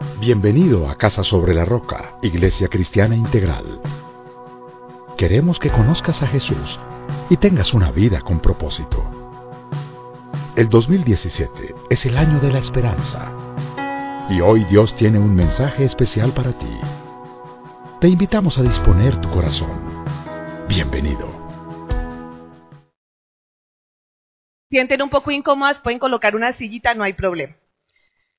Bienvenido a Casa sobre la Roca, Iglesia Cristiana Integral. Queremos que conozcas a Jesús y tengas una vida con propósito. El 2017 es el año de la esperanza. Y hoy Dios tiene un mensaje especial para ti. Te invitamos a disponer tu corazón. Bienvenido. Sienten un poco incómodas, pueden colocar una sillita, no hay problema.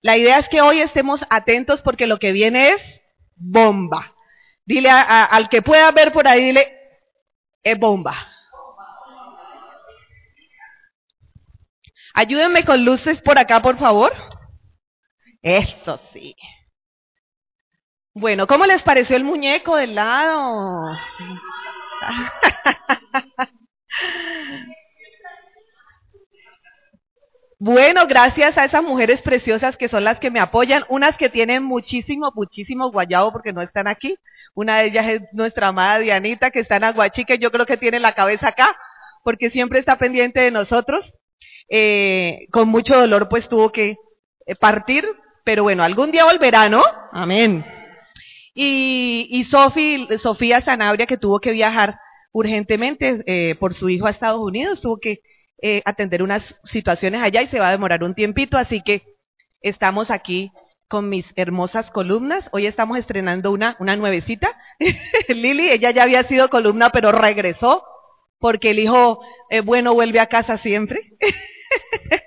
La idea es que hoy estemos atentos porque lo que viene es bomba. Dile a- al que pueda ver por ahí, dile, es bomba. Ayúdenme con luces por acá, por favor. Eso sí. Bueno, ¿cómo les pareció el muñeco del lado? Bueno, gracias a esas mujeres preciosas que son las que me apoyan, unas que tienen muchísimo, muchísimo guayabo porque no están aquí. Una de ellas es nuestra amada Dianita, que está en Aguachique, yo creo que tiene la cabeza acá, porque siempre está pendiente de nosotros. Eh, con mucho dolor, pues tuvo que eh, partir, pero bueno, algún día volverá, ¿no? Amén. Y, y Sofía Sanabria, que tuvo que viajar urgentemente eh, por su hijo a Estados Unidos, tuvo que eh, atender unas situaciones allá y se va a demorar un tiempito, así que estamos aquí con mis hermosas columnas. Hoy estamos estrenando una, una nuevecita. Lili, ella ya había sido columna, pero regresó porque el hijo eh, bueno vuelve a casa siempre.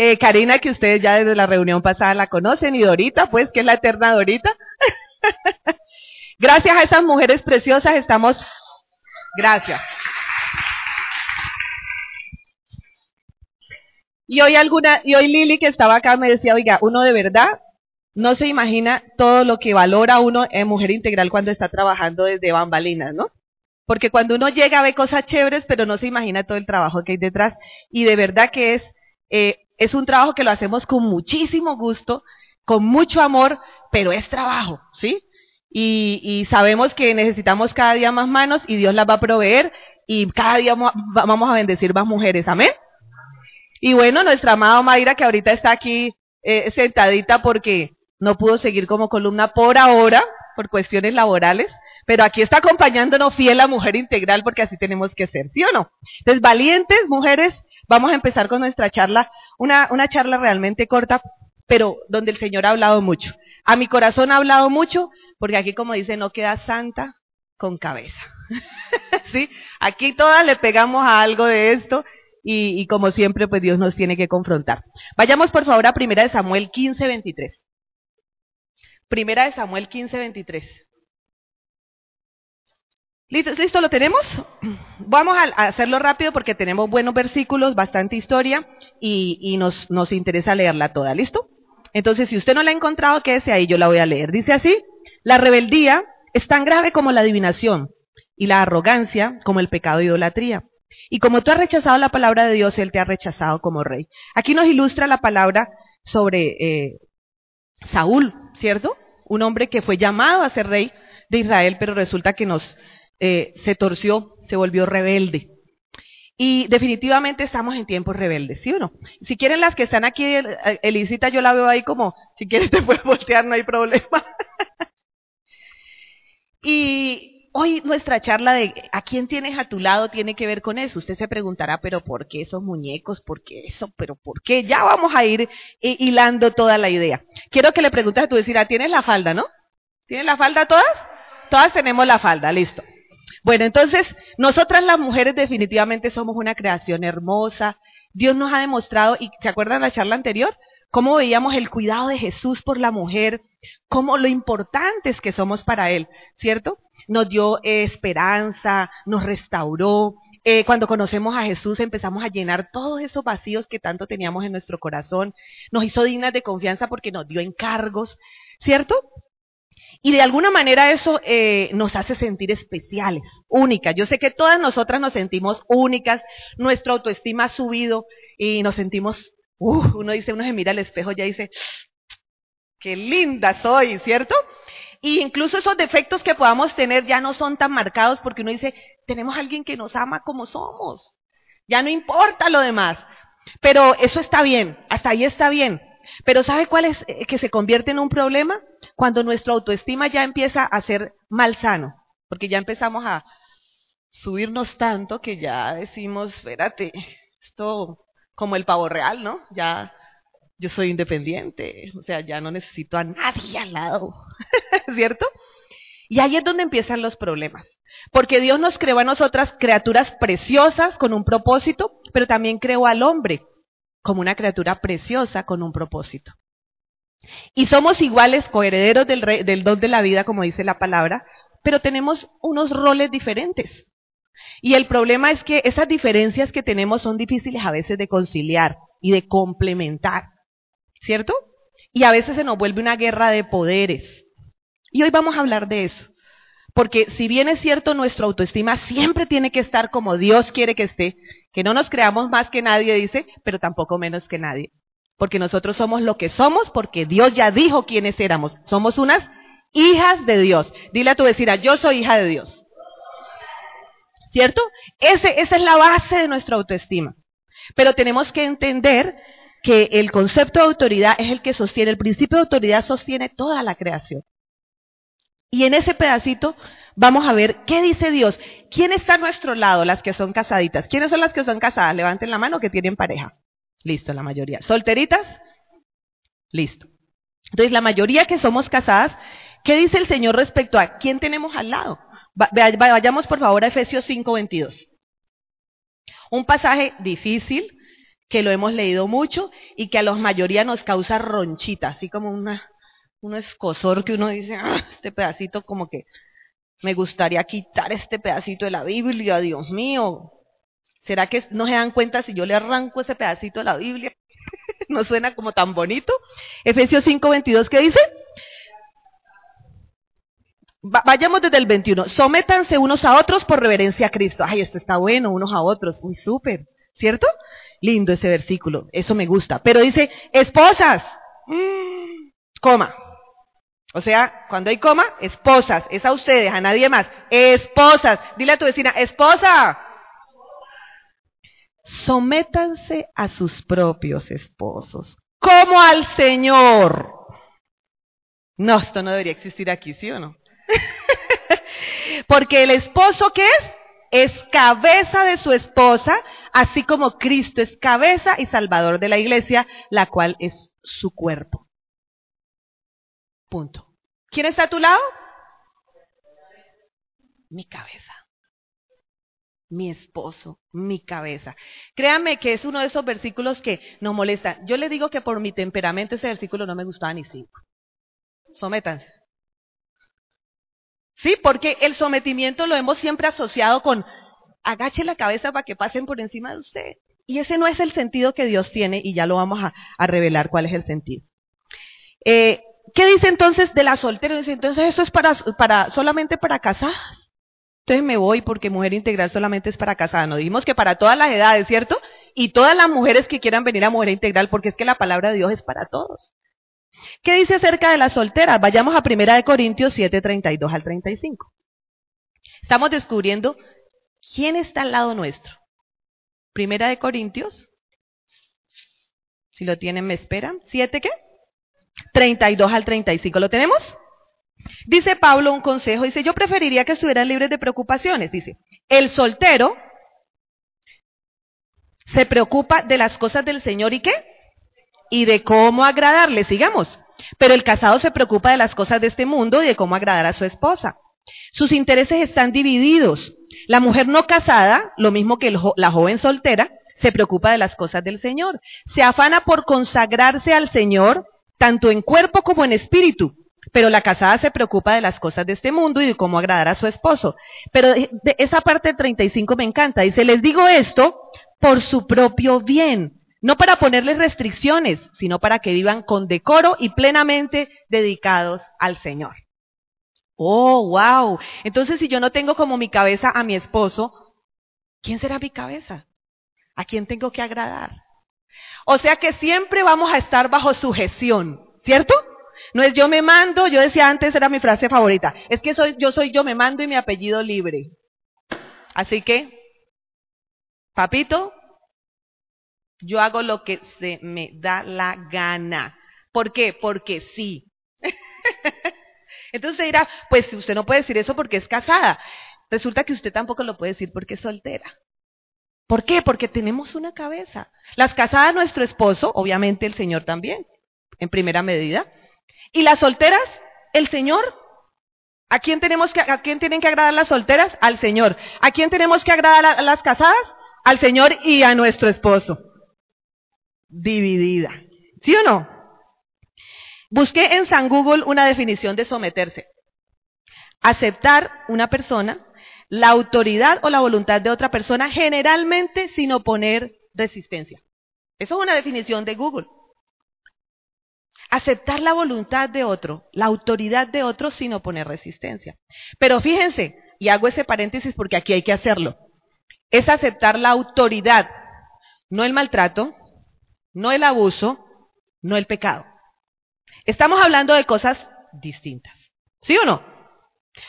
Eh, Karina, que ustedes ya desde la reunión pasada la conocen, y Dorita, pues, que es la eterna Dorita. Gracias a esas mujeres preciosas estamos. Gracias. Y hoy alguna, y hoy Lili que estaba acá me decía, oiga, uno de verdad no se imagina todo lo que valora uno en mujer integral cuando está trabajando desde bambalinas, ¿no? Porque cuando uno llega ve cosas chéveres, pero no se imagina todo el trabajo que hay detrás. Y de verdad que es, eh, es un trabajo que lo hacemos con muchísimo gusto, con mucho amor, pero es trabajo, ¿sí? Y, y sabemos que necesitamos cada día más manos y Dios las va a proveer y cada día mo- va- vamos a bendecir más mujeres, amén. Y bueno, nuestra amada Mayra, que ahorita está aquí eh, sentadita porque no pudo seguir como columna por ahora, por cuestiones laborales, pero aquí está acompañándonos fiel a Mujer Integral porque así tenemos que ser, ¿sí o no? Entonces, valientes mujeres, vamos a empezar con nuestra charla, una, una charla realmente corta, pero donde el Señor ha hablado mucho. A mi corazón ha hablado mucho, porque aquí, como dice, no queda santa con cabeza. ¿Sí? Aquí todas le pegamos a algo de esto y, como siempre, pues Dios nos tiene que confrontar. Vayamos por favor a Primera de Samuel 15, 23. Primera de Samuel 15, 23. ¿Listo? ¿Listo? ¿Lo tenemos? Vamos a, a hacerlo rápido porque tenemos buenos versículos, bastante historia y, y nos, nos interesa leerla toda. ¿Listo? Entonces, si usted no la ha encontrado, quédese ahí, yo la voy a leer. Dice así, la rebeldía es tan grave como la adivinación y la arrogancia como el pecado de idolatría. Y como tú has rechazado la palabra de Dios, Él te ha rechazado como rey. Aquí nos ilustra la palabra sobre eh, Saúl, ¿cierto? Un hombre que fue llamado a ser rey de Israel, pero resulta que nos eh, se torció, se volvió rebelde. Y definitivamente estamos en tiempos rebeldes, ¿sí o no? Si quieren las que están aquí, El- Elisita, yo la veo ahí como, si quieres te puedes voltear, no hay problema. y hoy nuestra charla de a quién tienes a tu lado tiene que ver con eso. Usted se preguntará, pero ¿por qué esos muñecos? ¿Por qué eso? ¿Pero por qué? Ya vamos a ir eh, hilando toda la idea. Quiero que le preguntes a tu vecina, ¿tienes la falda, no? ¿Tienes la falda todas? Todas tenemos la falda, listo. Bueno, entonces, nosotras las mujeres definitivamente somos una creación hermosa. Dios nos ha demostrado, y ¿se acuerdan la charla anterior? Cómo veíamos el cuidado de Jesús por la mujer, cómo lo importantes que somos para Él, ¿cierto? Nos dio esperanza, nos restauró, eh, cuando conocemos a Jesús empezamos a llenar todos esos vacíos que tanto teníamos en nuestro corazón, nos hizo dignas de confianza porque nos dio encargos, ¿cierto? Y de alguna manera eso eh, nos hace sentir especiales, únicas. Yo sé que todas nosotras nos sentimos únicas, nuestra autoestima ha subido y nos sentimos, uh, uno dice, uno se mira al espejo y ya dice, qué linda soy, ¿cierto? Y incluso esos defectos que podamos tener ya no son tan marcados porque uno dice, tenemos a alguien que nos ama como somos. Ya no importa lo demás. Pero eso está bien, hasta ahí está bien. Pero ¿sabe cuál es eh, que se convierte en un problema? Cuando nuestra autoestima ya empieza a ser malsano, porque ya empezamos a subirnos tanto que ya decimos, espérate, esto como el pavo real, ¿no? Ya yo soy independiente, o sea, ya no necesito a nadie al lado, ¿cierto? Y ahí es donde empiezan los problemas. Porque Dios nos creó a nosotras criaturas preciosas con un propósito, pero también creó al hombre como una criatura preciosa con un propósito. Y somos iguales, coherederos del, del don de la vida, como dice la palabra, pero tenemos unos roles diferentes. Y el problema es que esas diferencias que tenemos son difíciles a veces de conciliar y de complementar, ¿cierto? Y a veces se nos vuelve una guerra de poderes. Y hoy vamos a hablar de eso. Porque si bien es cierto, nuestra autoestima siempre tiene que estar como Dios quiere que esté, que no nos creamos más que nadie, dice, pero tampoco menos que nadie. Porque nosotros somos lo que somos porque Dios ya dijo quiénes éramos. Somos unas hijas de Dios. Dile a tu vecina, yo soy hija de Dios. ¿Cierto? Ese, esa es la base de nuestra autoestima. Pero tenemos que entender que el concepto de autoridad es el que sostiene, el principio de autoridad sostiene toda la creación. Y en ese pedacito vamos a ver qué dice Dios. ¿Quién está a nuestro lado? Las que son casaditas. ¿Quiénes son las que son casadas? Levanten la mano que tienen pareja. Listo, la mayoría. ¿Solteritas? Listo. Entonces, la mayoría que somos casadas, ¿qué dice el Señor respecto a quién tenemos al lado? Vayamos por favor a Efesios 5:22. Un pasaje difícil que lo hemos leído mucho y que a la mayoría nos causa ronchita, así como una un escosor que uno dice, ah, este pedacito como que me gustaría quitar este pedacito de la Biblia, Dios mío. ¿Será que no se dan cuenta si yo le arranco ese pedacito de la Biblia? ¿No suena como tan bonito? Efesios 5:22, ¿qué dice? vayamos desde el 21. Sométanse unos a otros por reverencia a Cristo. Ay, esto está bueno, unos a otros. Muy súper, ¿cierto? Lindo ese versículo, eso me gusta. Pero dice, esposas, mm, coma, o sea, cuando hay coma, esposas, es a ustedes, a nadie más. Esposas, dile a tu vecina, esposa. Sométanse a sus propios esposos, como al Señor. No, esto no debería existir aquí, ¿sí o no? Porque el esposo, ¿qué es? Es cabeza de su esposa, así como Cristo es cabeza y salvador de la iglesia, la cual es su cuerpo. Punto. ¿Quién está a tu lado? Mi cabeza. Mi esposo, mi cabeza. Créanme que es uno de esos versículos que nos molesta. Yo le digo que por mi temperamento ese versículo no me gustaba ni cinco. Sométanse. Sí, porque el sometimiento lo hemos siempre asociado con agache la cabeza para que pasen por encima de usted. Y ese no es el sentido que Dios tiene y ya lo vamos a, revelar cuál es el sentido. Eh, ¿Qué dice entonces de la soltera? Dice, entonces eso es para, para, solamente para casadas. Entonces me voy porque mujer integral solamente es para casadas. No dijimos que para todas las edades, ¿cierto? Y todas las mujeres que quieran venir a mujer integral, porque es que la palabra de Dios es para todos. ¿Qué dice acerca de las solteras? Vayamos a 1 Corintios 7, 32 al 35. Estamos descubriendo quién está al lado nuestro. Primera de Corintios. Si lo tienen, me esperan. ¿Siete qué? 32 al 35. ¿Lo tenemos? Dice Pablo un consejo, dice, yo preferiría que estuvieran libres de preocupaciones. Dice, el soltero se preocupa de las cosas del Señor y qué? Y de cómo agradarle, sigamos. Pero el casado se preocupa de las cosas de este mundo y de cómo agradar a su esposa. Sus intereses están divididos. La mujer no casada, lo mismo que la joven soltera, se preocupa de las cosas del Señor. Se afana por consagrarse al Señor tanto en cuerpo como en espíritu, Pero la casada se preocupa de las cosas de este mundo y de cómo agradar a su esposo. Pero de, esa parte 35 me encanta. Dice, les digo esto por su propio bien, no para ponerles restricciones, sino para que vivan con decoro y plenamente dedicados al Señor. Oh, wow. Entonces, si yo no tengo como mi cabeza a mi esposo, ¿quién será mi cabeza? ¿A quién tengo que agradar? O sea que siempre vamos a estar bajo sujeción, ¿cierto? No es yo me mando, yo decía antes, era mi frase favorita, es que soy, yo soy yo me mando y mi apellido libre. Así que, papito, yo hago lo que se me da la gana. ¿Por qué? Porque sí. Entonces dirá, pues usted no puede decir eso porque es casada. Resulta que usted tampoco lo puede decir porque es soltera. ¿Por qué? Porque tenemos una cabeza. Las casadas, nuestro esposo, obviamente el Señor también, en primera medida. Y las solteras, el Señor. ¿A quién, tenemos que, ¿A quién tienen que agradar las solteras? Al Señor. ¿A quién tenemos que agradar a las casadas? Al Señor y a nuestro esposo. Dividida. ¿Sí o no? Busqué en San Google una definición de someterse. Aceptar una persona, la autoridad o la voluntad de otra persona, generalmente sin oponer resistencia. Eso es una definición de Google. Aceptar la voluntad de otro, la autoridad de otro sin oponer resistencia. Pero fíjense, y hago ese paréntesis porque aquí hay que hacerlo, es aceptar la autoridad, no el maltrato, no el abuso, no el pecado. Estamos hablando de cosas distintas. ¿Sí o no?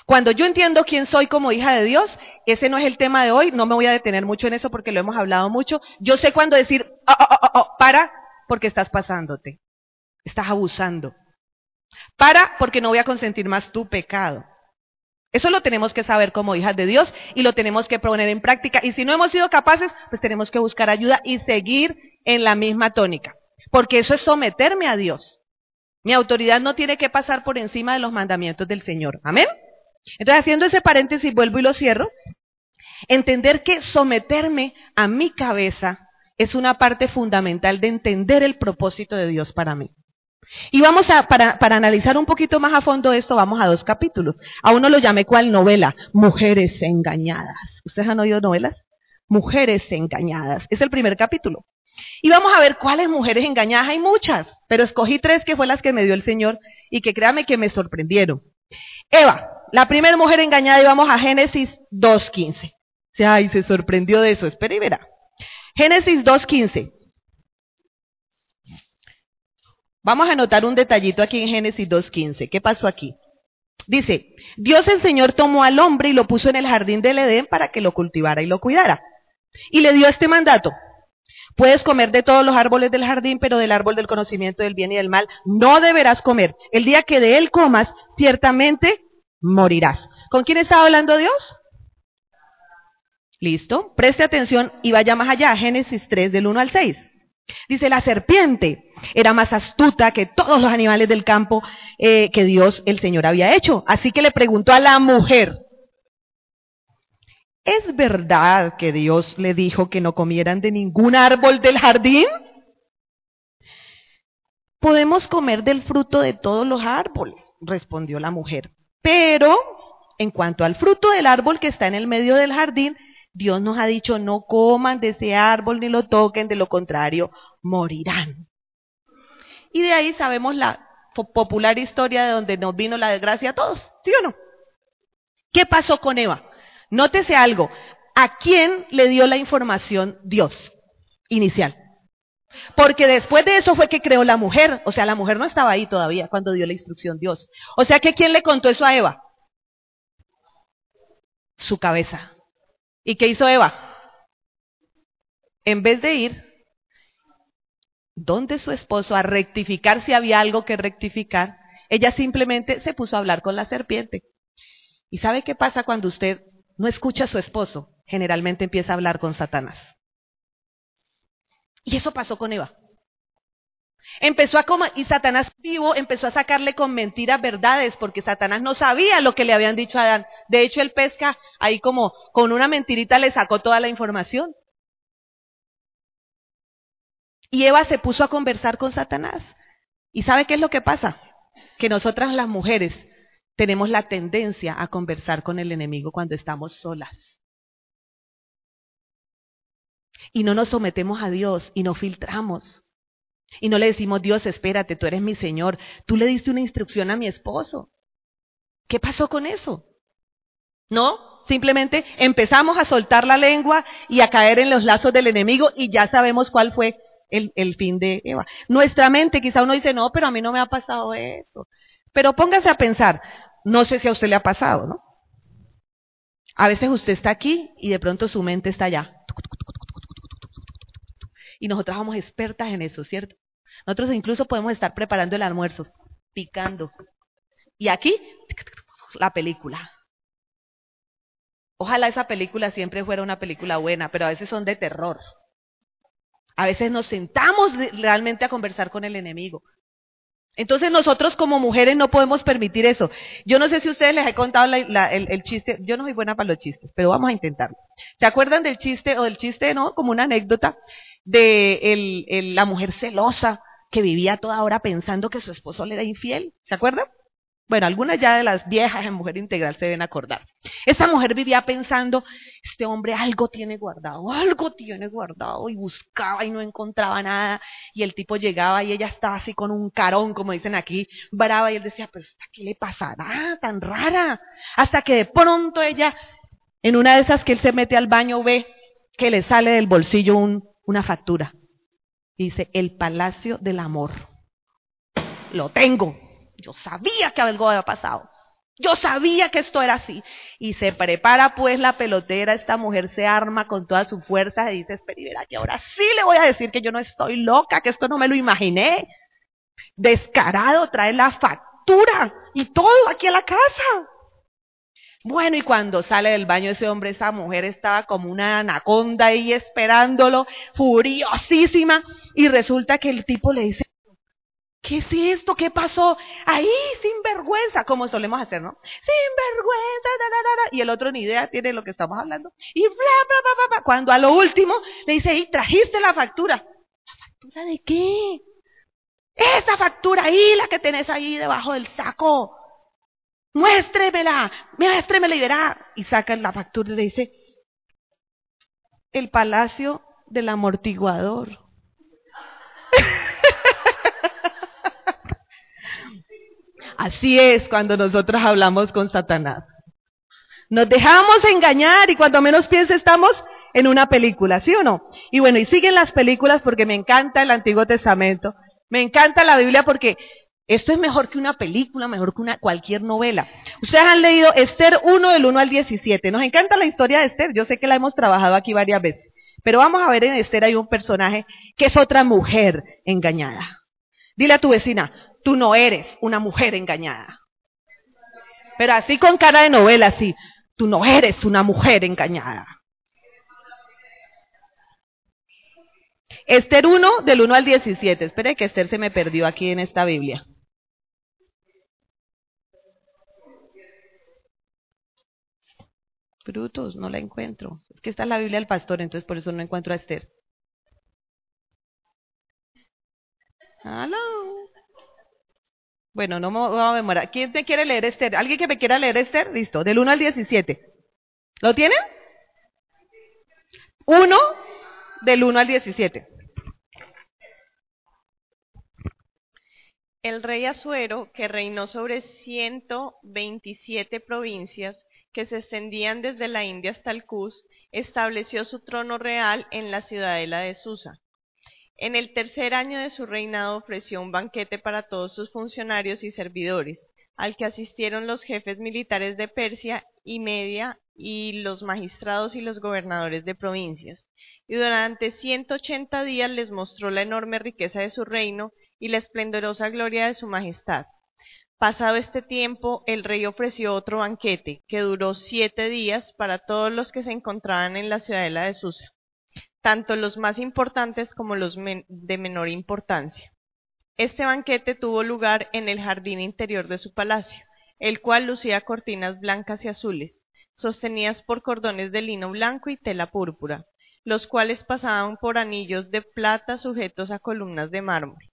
Cuando yo entiendo quién soy como hija de Dios, ese no es el tema de hoy, no me voy a detener mucho en eso porque lo hemos hablado mucho. Yo sé cuándo decir, oh, oh, oh, para, porque estás pasándote, estás abusando. Para, porque no voy a consentir más tu pecado. Eso lo tenemos que saber como hijas de Dios y lo tenemos que poner en práctica. Y si no hemos sido capaces, pues tenemos que buscar ayuda y seguir en la misma tónica. Porque eso es someterme a Dios. Mi autoridad no tiene que pasar por encima de los mandamientos del Señor. Amén. Entonces, haciendo ese paréntesis, vuelvo y lo cierro. Entender que someterme a mi cabeza es una parte fundamental de entender el propósito de Dios para mí. Y vamos a, para, para, analizar un poquito más a fondo esto, vamos a dos capítulos. A uno lo llamé cuál novela, Mujeres engañadas. ¿Ustedes han oído novelas? Mujeres engañadas. Es el primer capítulo. Y vamos a ver cuáles mujeres engañadas. Hay muchas, pero escogí tres que fue las que me dio el Señor y que créame que me sorprendieron. Eva, la primera mujer engañada, y vamos a Génesis 2.15. O ay, se sorprendió de eso. Espera y verá. Génesis 2.15. Vamos a anotar un detallito aquí en Génesis 2.15. ¿Qué pasó aquí? Dice, Dios el Señor tomó al hombre y lo puso en el jardín del Edén para que lo cultivara y lo cuidara. Y le dio este mandato, Puedes comer de todos los árboles del jardín, pero del árbol del conocimiento del bien y del mal no deberás comer. El día que de él comas, ciertamente morirás. ¿Con quién está hablando Dios? Listo. Preste atención y vaya más allá. Génesis 3 del 1 al 6. Dice, la serpiente era más astuta que todos los animales del campo eh, que Dios el Señor había hecho. Así que le preguntó a la mujer, ¿Es verdad que Dios le dijo que no comieran de ningún árbol del jardín? Podemos comer del fruto de todos los árboles, respondió la mujer. Pero, en cuanto al fruto del árbol que está en el medio del jardín, Dios nos ha dicho no coman de ese árbol ni lo toquen, de lo contrario, morirán. Y de ahí sabemos la popular historia de donde nos vino la desgracia a todos, ¿sí o no? ¿Qué pasó con Eva? Nótese algo. ¿A quién le dio la información Dios inicial? Porque después de eso fue que creó la mujer. O sea, la mujer no estaba ahí todavía cuando dio la instrucción Dios. O sea, que ¿quién le contó eso a Eva? Su cabeza. ¿Y qué hizo Eva? En vez de ir donde su esposo a rectificar si había algo que rectificar, ella simplemente se puso a hablar con la serpiente. ¿Y sabe qué pasa cuando usted no escucha a su esposo, generalmente empieza a hablar con Satanás. Y eso pasó con Eva. Empezó a comer, y Satanás vivo empezó a sacarle con mentiras verdades, porque Satanás no sabía lo que le habían dicho a Adán. De hecho, él pesca ahí como con una mentirita le sacó toda la información. Y Eva se puso a conversar con Satanás. ¿Y sabe qué es lo que pasa? que nosotras las mujeres tenemos la tendencia a conversar con el enemigo cuando estamos solas. Y no nos sometemos a Dios y no filtramos. Y no le decimos, Dios, espérate, tú eres mi Señor. Tú le diste una instrucción a mi esposo. ¿Qué pasó con eso? No, simplemente empezamos a soltar la lengua y a caer en los lazos del enemigo y ya sabemos cuál fue el, el fin de Eva. Nuestra mente, quizá uno dice, no, pero a mí no me ha pasado eso. Pero póngase a pensar, no sé si a usted le ha pasado, ¿no? A veces usted está aquí y de pronto su mente está allá. Y nosotros somos expertas en eso, ¿cierto? Nosotros incluso podemos estar preparando el almuerzo, picando. Y aquí, la película. Ojalá esa película siempre fuera una película buena, pero a veces son de terror. A veces nos sentamos realmente a conversar con el enemigo. Entonces nosotros como mujeres no podemos permitir eso. Yo no sé si ustedes les he contado el, chiste, yo no soy buena para los chistes, pero vamos a intentarlo. ¿Se acuerdan del chiste o del chiste, no? Como una anécdota de la mujer celosa que vivía toda hora pensando que su esposo le era infiel. ¿Se acuerdan? Bueno, algunas ya de las viejas en Mujer Integral se deben acordar. Esta mujer vivía pensando, este hombre algo tiene guardado, algo tiene guardado, y buscaba y no encontraba nada, y el tipo llegaba y ella estaba así con un carón, como dicen aquí, brava, y él decía, pero ¿qué le pasará tan rara? Hasta que de pronto ella, en una de esas que él se mete al baño, ve que le sale del bolsillo una factura. dice, el Palacio del Amor. Lo tengo. Yo sabía que algo había pasado. Yo sabía que esto era así. Y se prepara pues la pelotera, esta mujer se arma con toda su fuerza y dice, espera, que ahora sí le voy a decir que yo no estoy loca, que esto no me lo imaginé. Descarado, trae la factura y todo aquí a la casa. Bueno, y cuando sale del baño ese hombre, esa mujer estaba como una anaconda ahí esperándolo, furiosísima, y resulta que el tipo le dice, ¿Qué es esto? ¿Qué pasó? Ahí, sin vergüenza, como solemos hacer, ¿no? Sin vergüenza, da, da, da, y el otro ni idea tiene lo que estamos hablando. Y bla, bla, bla, bla, Cuando a lo último le dice, y trajiste la factura. ¿La factura de qué? Esa factura ahí, la que tenés ahí debajo del saco. Muéstremela, muéstremela y verá. Y saca la factura y le dice, el palacio del amortiguador. Así es cuando nosotros hablamos con Satanás. Nos dejamos engañar y cuando menos piense estamos en una película, ¿sí o no? Y bueno, y siguen las películas porque me encanta el Antiguo Testamento, me encanta la Biblia porque esto es mejor que una película, mejor que una cualquier novela. Ustedes han leído Esther 1 del 1 al 17. Nos encanta la historia de Esther, yo sé que la hemos trabajado aquí varias veces, pero vamos a ver en Esther hay un personaje que es otra mujer engañada. Dile a tu vecina, tú no eres una mujer engañada. Pero así con cara de novela, así, tú no eres una mujer engañada. Esther 1, del 1 al 17. Espere que Esther se me perdió aquí en esta Biblia. Brutos, no la encuentro. Es que está en la Biblia del pastor, entonces por eso no encuentro a Esther. Hello. Bueno, no me voy a demorar. ¿Quién te quiere leer Esther? ¿Alguien que me quiera leer Esther? Listo, del 1 al 17. ¿Lo tienen? 1 del 1 al 17. El rey Asuero, que reinó sobre 127 provincias que se extendían desde la India hasta el Cus, estableció su trono real en la ciudadela de Susa. En el tercer año de su reinado ofreció un banquete para todos sus funcionarios y servidores, al que asistieron los jefes militares de Persia y Media y los magistrados y los gobernadores de provincias. Y durante ciento ochenta días les mostró la enorme riqueza de su reino y la esplendorosa gloria de su majestad. Pasado este tiempo, el rey ofreció otro banquete, que duró siete días para todos los que se encontraban en la ciudadela de Susa tanto los más importantes como los de menor importancia. Este banquete tuvo lugar en el jardín interior de su palacio, el cual lucía cortinas blancas y azules, sostenidas por cordones de lino blanco y tela púrpura, los cuales pasaban por anillos de plata sujetos a columnas de mármol.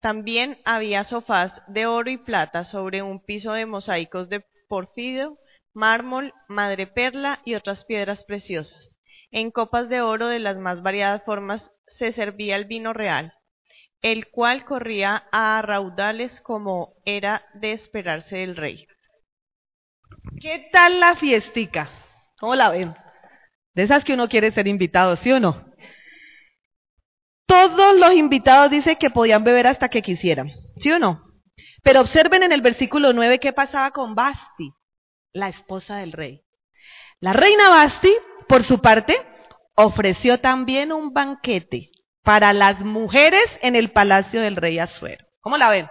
También había sofás de oro y plata sobre un piso de mosaicos de porfido, mármol, madreperla y otras piedras preciosas. En copas de oro de las más variadas formas se servía el vino real, el cual corría a raudales como era de esperarse del rey. ¿Qué tal la fiestica? ¿Cómo la ven? De esas que uno quiere ser invitado, ¿sí o no? Todos los invitados dicen que podían beber hasta que quisieran, ¿sí o no? Pero observen en el versículo 9 qué pasaba con Basti, la esposa del rey. La reina Basti, por su parte, ofreció también un banquete para las mujeres en el palacio del rey Azuero. ¿Cómo la ven?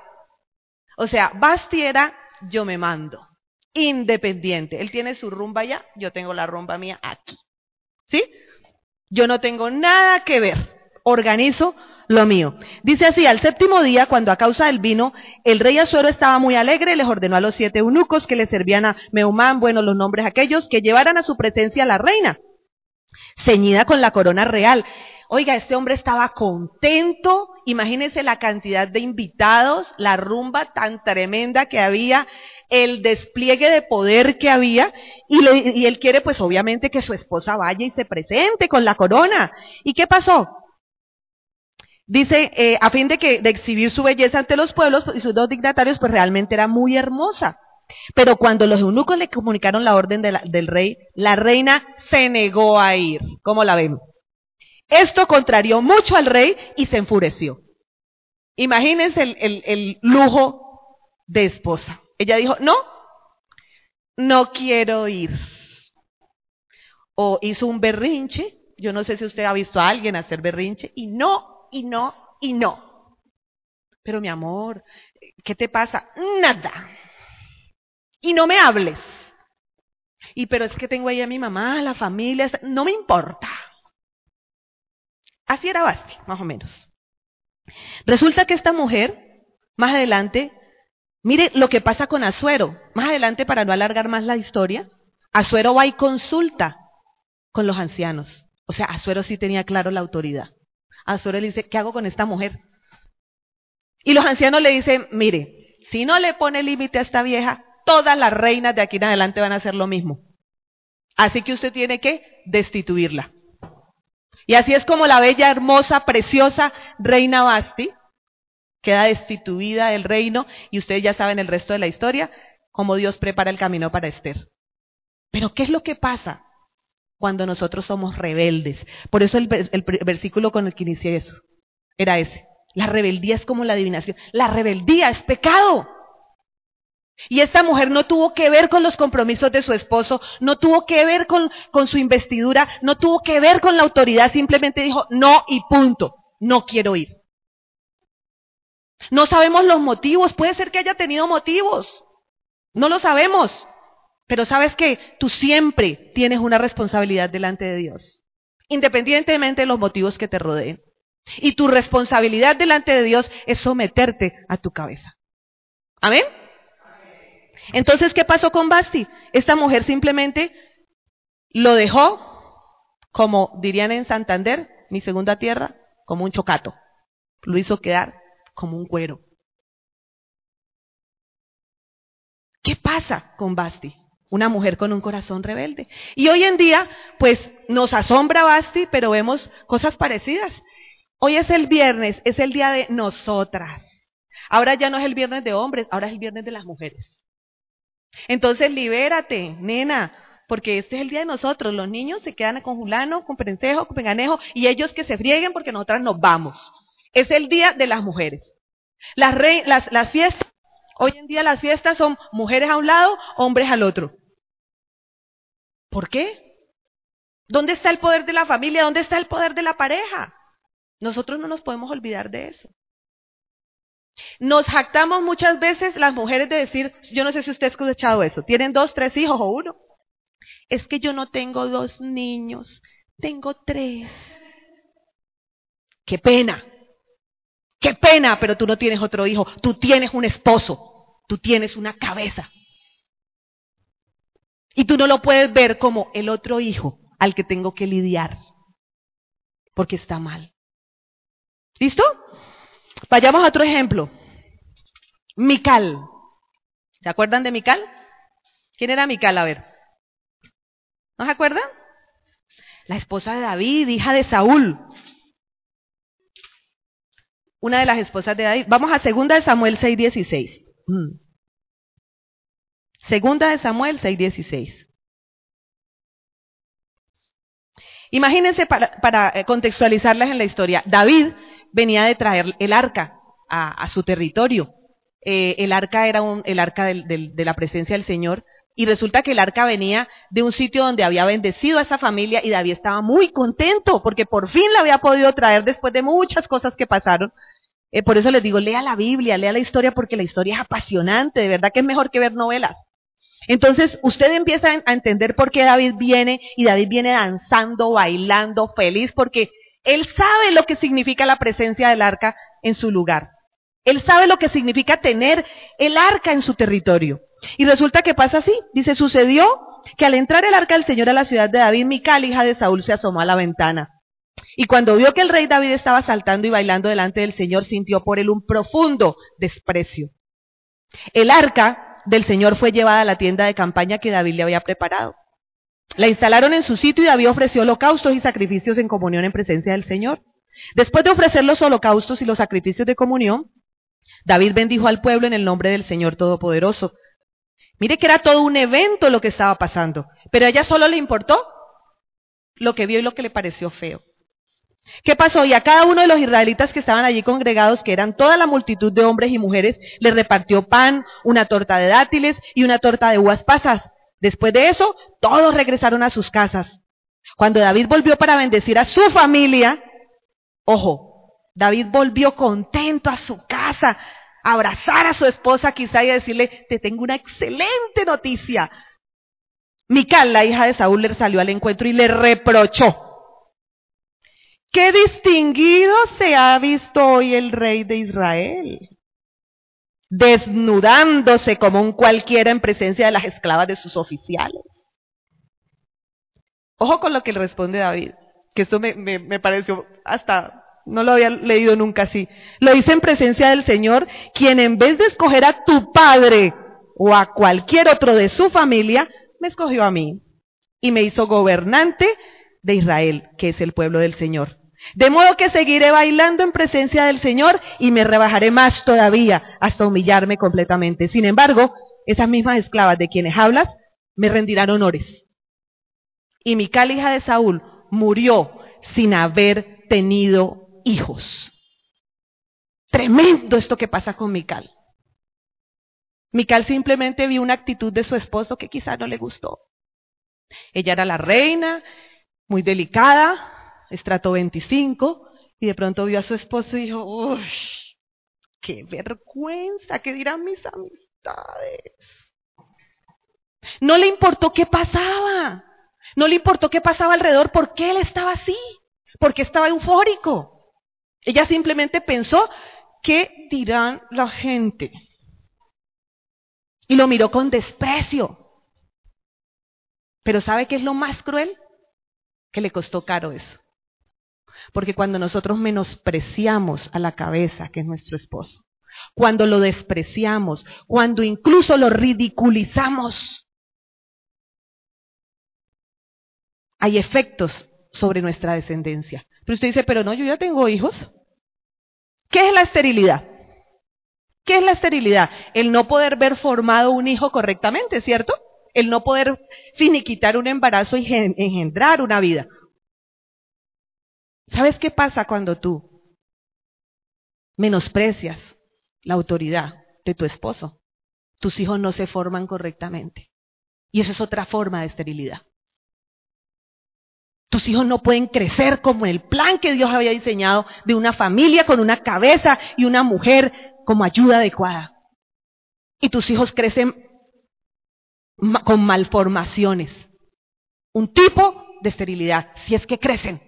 O sea, Basti era yo me mando, independiente. Él tiene su rumba allá, yo tengo la rumba mía aquí. ¿Sí? Yo no tengo nada que ver organizo lo mío. Dice así, al séptimo día, cuando a causa del vino, el rey Azuero estaba muy alegre, les ordenó a los siete eunucos que le servían a Meumán, bueno, los nombres aquellos, que llevaran a su presencia a la reina, ceñida con la corona real. Oiga, este hombre estaba contento, imagínense la cantidad de invitados, la rumba tan tremenda que había, el despliegue de poder que había, y, y él quiere pues obviamente que su esposa vaya y se presente con la corona. ¿Y qué pasó? Dice, eh, a fin de, que, de exhibir su belleza ante los pueblos y sus dos dignatarios, pues realmente era muy hermosa. Pero cuando los eunucos le comunicaron la orden del rey, la reina se negó a ir. ¿Cómo la ven? Esto contrarió mucho al rey y se enfureció. Imagínense el, el lujo de esposa. Ella dijo, no, no quiero ir. O hizo un berrinche. Yo no sé si usted ha visto a alguien hacer berrinche y no y no y no. Pero mi amor, ¿qué te pasa? Nada. Y no me hables. Y pero es que tengo ahí a mi mamá, la familia, no me importa. Así era Basti, más o menos. Resulta que esta mujer, más adelante, mire lo que pasa con Azuero. Más adelante, para no alargar más la historia, Azuero va y consulta con los ancianos. O sea, Azuero sí tenía claro la autoridad. Azuero le dice, ¿qué hago con esta mujer? Y los ancianos le dicen, mire, si no le pone límite a esta vieja, todas las reinas de aquí en adelante van a hacer lo mismo. Así que usted tiene que destituirla. Y así es como la bella, hermosa, preciosa reina Basti queda destituida del reino y ustedes ya saben el resto de la historia, cómo Dios prepara el camino para Esther. Pero ¿qué es lo que pasa? cuando nosotros somos rebeldes. Por eso el, versículo con el que inicié eso era ese. La rebeldía es como la adivinación. La rebeldía es pecado. Y esta mujer no tuvo que ver con los compromisos de su esposo, no tuvo que ver con, su investidura, no tuvo que ver con la autoridad, simplemente dijo no y punto, no quiero ir. No sabemos los motivos, puede ser que haya tenido motivos, no lo sabemos. Pero sabes que tú siempre tienes una responsabilidad delante de Dios, independientemente de los motivos que te rodeen. Y tu responsabilidad delante de Dios es someterte a tu cabeza. ¿Amén? Entonces, ¿qué pasó con Basti? Esta mujer simplemente lo dejó, como dirían en Santander, mi segunda tierra, como un chocato. Lo hizo quedar como un cuero. ¿Qué pasa con Basti? Una mujer con un corazón rebelde. Y hoy en día, pues nos asombra Basti, pero vemos cosas parecidas. Hoy es el viernes, es el día de nosotras. Ahora ya no es el viernes de hombres, ahora es el viernes de las mujeres. Entonces libérate, nena, porque este es el día de nosotros. Los niños se quedan con Julano, con Prensejo, con Peganejo, y ellos que se frieguen porque nosotras nos vamos. Es el día de las mujeres. Las, las, las fiestas Hoy en día las fiestas son mujeres a un lado, hombres al otro. ¿Por qué? ¿Dónde está el poder de la familia? ¿Dónde está el poder de la pareja? Nosotros no nos podemos olvidar de eso. Nos jactamos muchas veces las mujeres de decir, yo no sé si usted ha escuchado eso, tienen dos, tres hijos o uno. Es que yo no tengo dos niños, tengo tres. Qué pena. Qué pena, pero tú no tienes otro hijo, tú tienes un esposo, tú tienes una cabeza. Y tú no lo puedes ver como el otro hijo al que tengo que lidiar, porque está mal. ¿Listo? Vayamos a otro ejemplo. Mical. ¿Se acuerdan de Mical? ¿Quién era Mical? A ver. ¿No se acuerdan? La esposa de David, hija de Saúl. Una de las esposas de David. Vamos a segunda de Samuel 6:16. Mm. Segunda de Samuel 6:16. Imagínense para, eh, contextualizarlas en la historia. David venía de traer el arca a, su territorio. Eh, el arca era el arca de la presencia del Señor. Y resulta que el arca venía de un sitio donde había bendecido a esa familia y David estaba muy contento porque por fin la había podido traer después de muchas cosas que pasaron. Eh, por eso les digo, lea la Biblia, lea la historia porque la historia es apasionante, de verdad que es mejor que ver novelas. Entonces, usted empieza a entender por qué David viene y David viene danzando, bailando, feliz, porque él sabe lo que significa la presencia del arca en su lugar. Él sabe lo que significa tener el arca en su territorio. Y resulta que pasa así. Dice, sucedió que al entrar el arca del Señor a la ciudad de David, Mical, hija de Saúl, se asomó a la ventana. Y cuando vio que el rey David estaba saltando y bailando delante del Señor, sintió por él un profundo desprecio. El arca del Señor fue llevada a la tienda de campaña que David le había preparado. La instalaron en su sitio y David ofreció holocaustos y sacrificios en comunión en presencia del Señor. Después de ofrecer los holocaustos y los sacrificios de comunión, David bendijo al pueblo en el nombre del Señor Todopoderoso. Mire que era todo un evento lo que estaba pasando, pero a ella solo le importó lo que vio y lo que le pareció feo. ¿Qué pasó? Y a cada uno de los israelitas que estaban allí congregados, que eran toda la multitud de hombres y mujeres, le repartió pan, una torta de dátiles y una torta de uvas pasas. Después de eso, todos regresaron a sus casas. Cuando David volvió para bendecir a su familia, ojo, David volvió contento a su casa, abrazar a su esposa quizá y a decirle, te tengo una excelente noticia. Mical, la hija de Saúl, le salió al encuentro y le reprochó Qué distinguido se ha visto hoy el rey de Israel, desnudándose como un cualquiera en presencia de las esclavas de sus oficiales. Ojo con lo que le responde David, que esto me, pareció hasta, no lo había leído nunca así. Lo dice en presencia del Señor, quien en vez de escoger a tu padre o a cualquier otro de su familia, me escogió a mí y me hizo gobernante de Israel, que es el pueblo del Señor. De modo que seguiré bailando en presencia del Señor y me rebajaré más todavía hasta humillarme completamente. Sin embargo, esas mismas esclavas de quienes hablas me rendirán honores. Y Mical, hija de Saúl, murió sin haber tenido hijos. Tremendo esto que pasa con Mical. Mical simplemente vio una actitud de su esposo que quizá no le gustó. Ella era la reina, muy delicada, estrato 25, y de pronto vio a su esposo y dijo, uy, qué vergüenza, ¿qué dirán mis amistades? No le importó qué pasaba, no le importó qué pasaba alrededor, por qué él estaba así, porque estaba eufórico. Ella simplemente pensó, ¿qué dirán la gente? Y lo miró con desprecio. Pero ¿sabe qué es lo más cruel? que le costó caro eso. Porque cuando nosotros menospreciamos a la cabeza, que es nuestro esposo, cuando lo despreciamos, cuando incluso lo ridiculizamos, hay efectos sobre nuestra descendencia. Pero usted dice, pero no, yo ya tengo hijos. ¿Qué es la esterilidad? ¿Qué es la esterilidad? El no poder ver formado un hijo correctamente, ¿cierto? el no poder finiquitar un embarazo y engendrar una vida. ¿Sabes qué pasa cuando tú menosprecias la autoridad de tu esposo? Tus hijos no se forman correctamente. Y esa es otra forma de esterilidad. Tus hijos no pueden crecer como el plan que Dios había diseñado de una familia con una cabeza y una mujer como ayuda adecuada. Y tus hijos crecen con malformaciones. Un tipo de esterilidad, si es que crecen.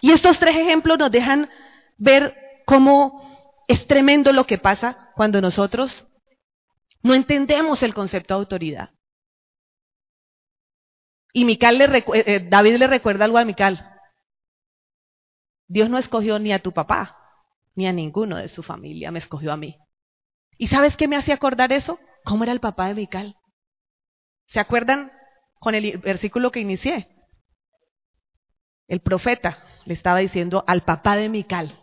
Y estos tres ejemplos nos dejan ver cómo es tremendo lo que pasa cuando nosotros no entendemos el concepto de autoridad. Y Mical le eh, eh, David le recuerda algo a Mical. Dios no escogió ni a tu papá, ni a ninguno de su familia, me escogió a mí. ¿Y sabes qué me hacía acordar eso? ¿Cómo era el papá de Mical? ¿Se acuerdan con el versículo que inicié? El profeta le estaba diciendo al papá de Mical,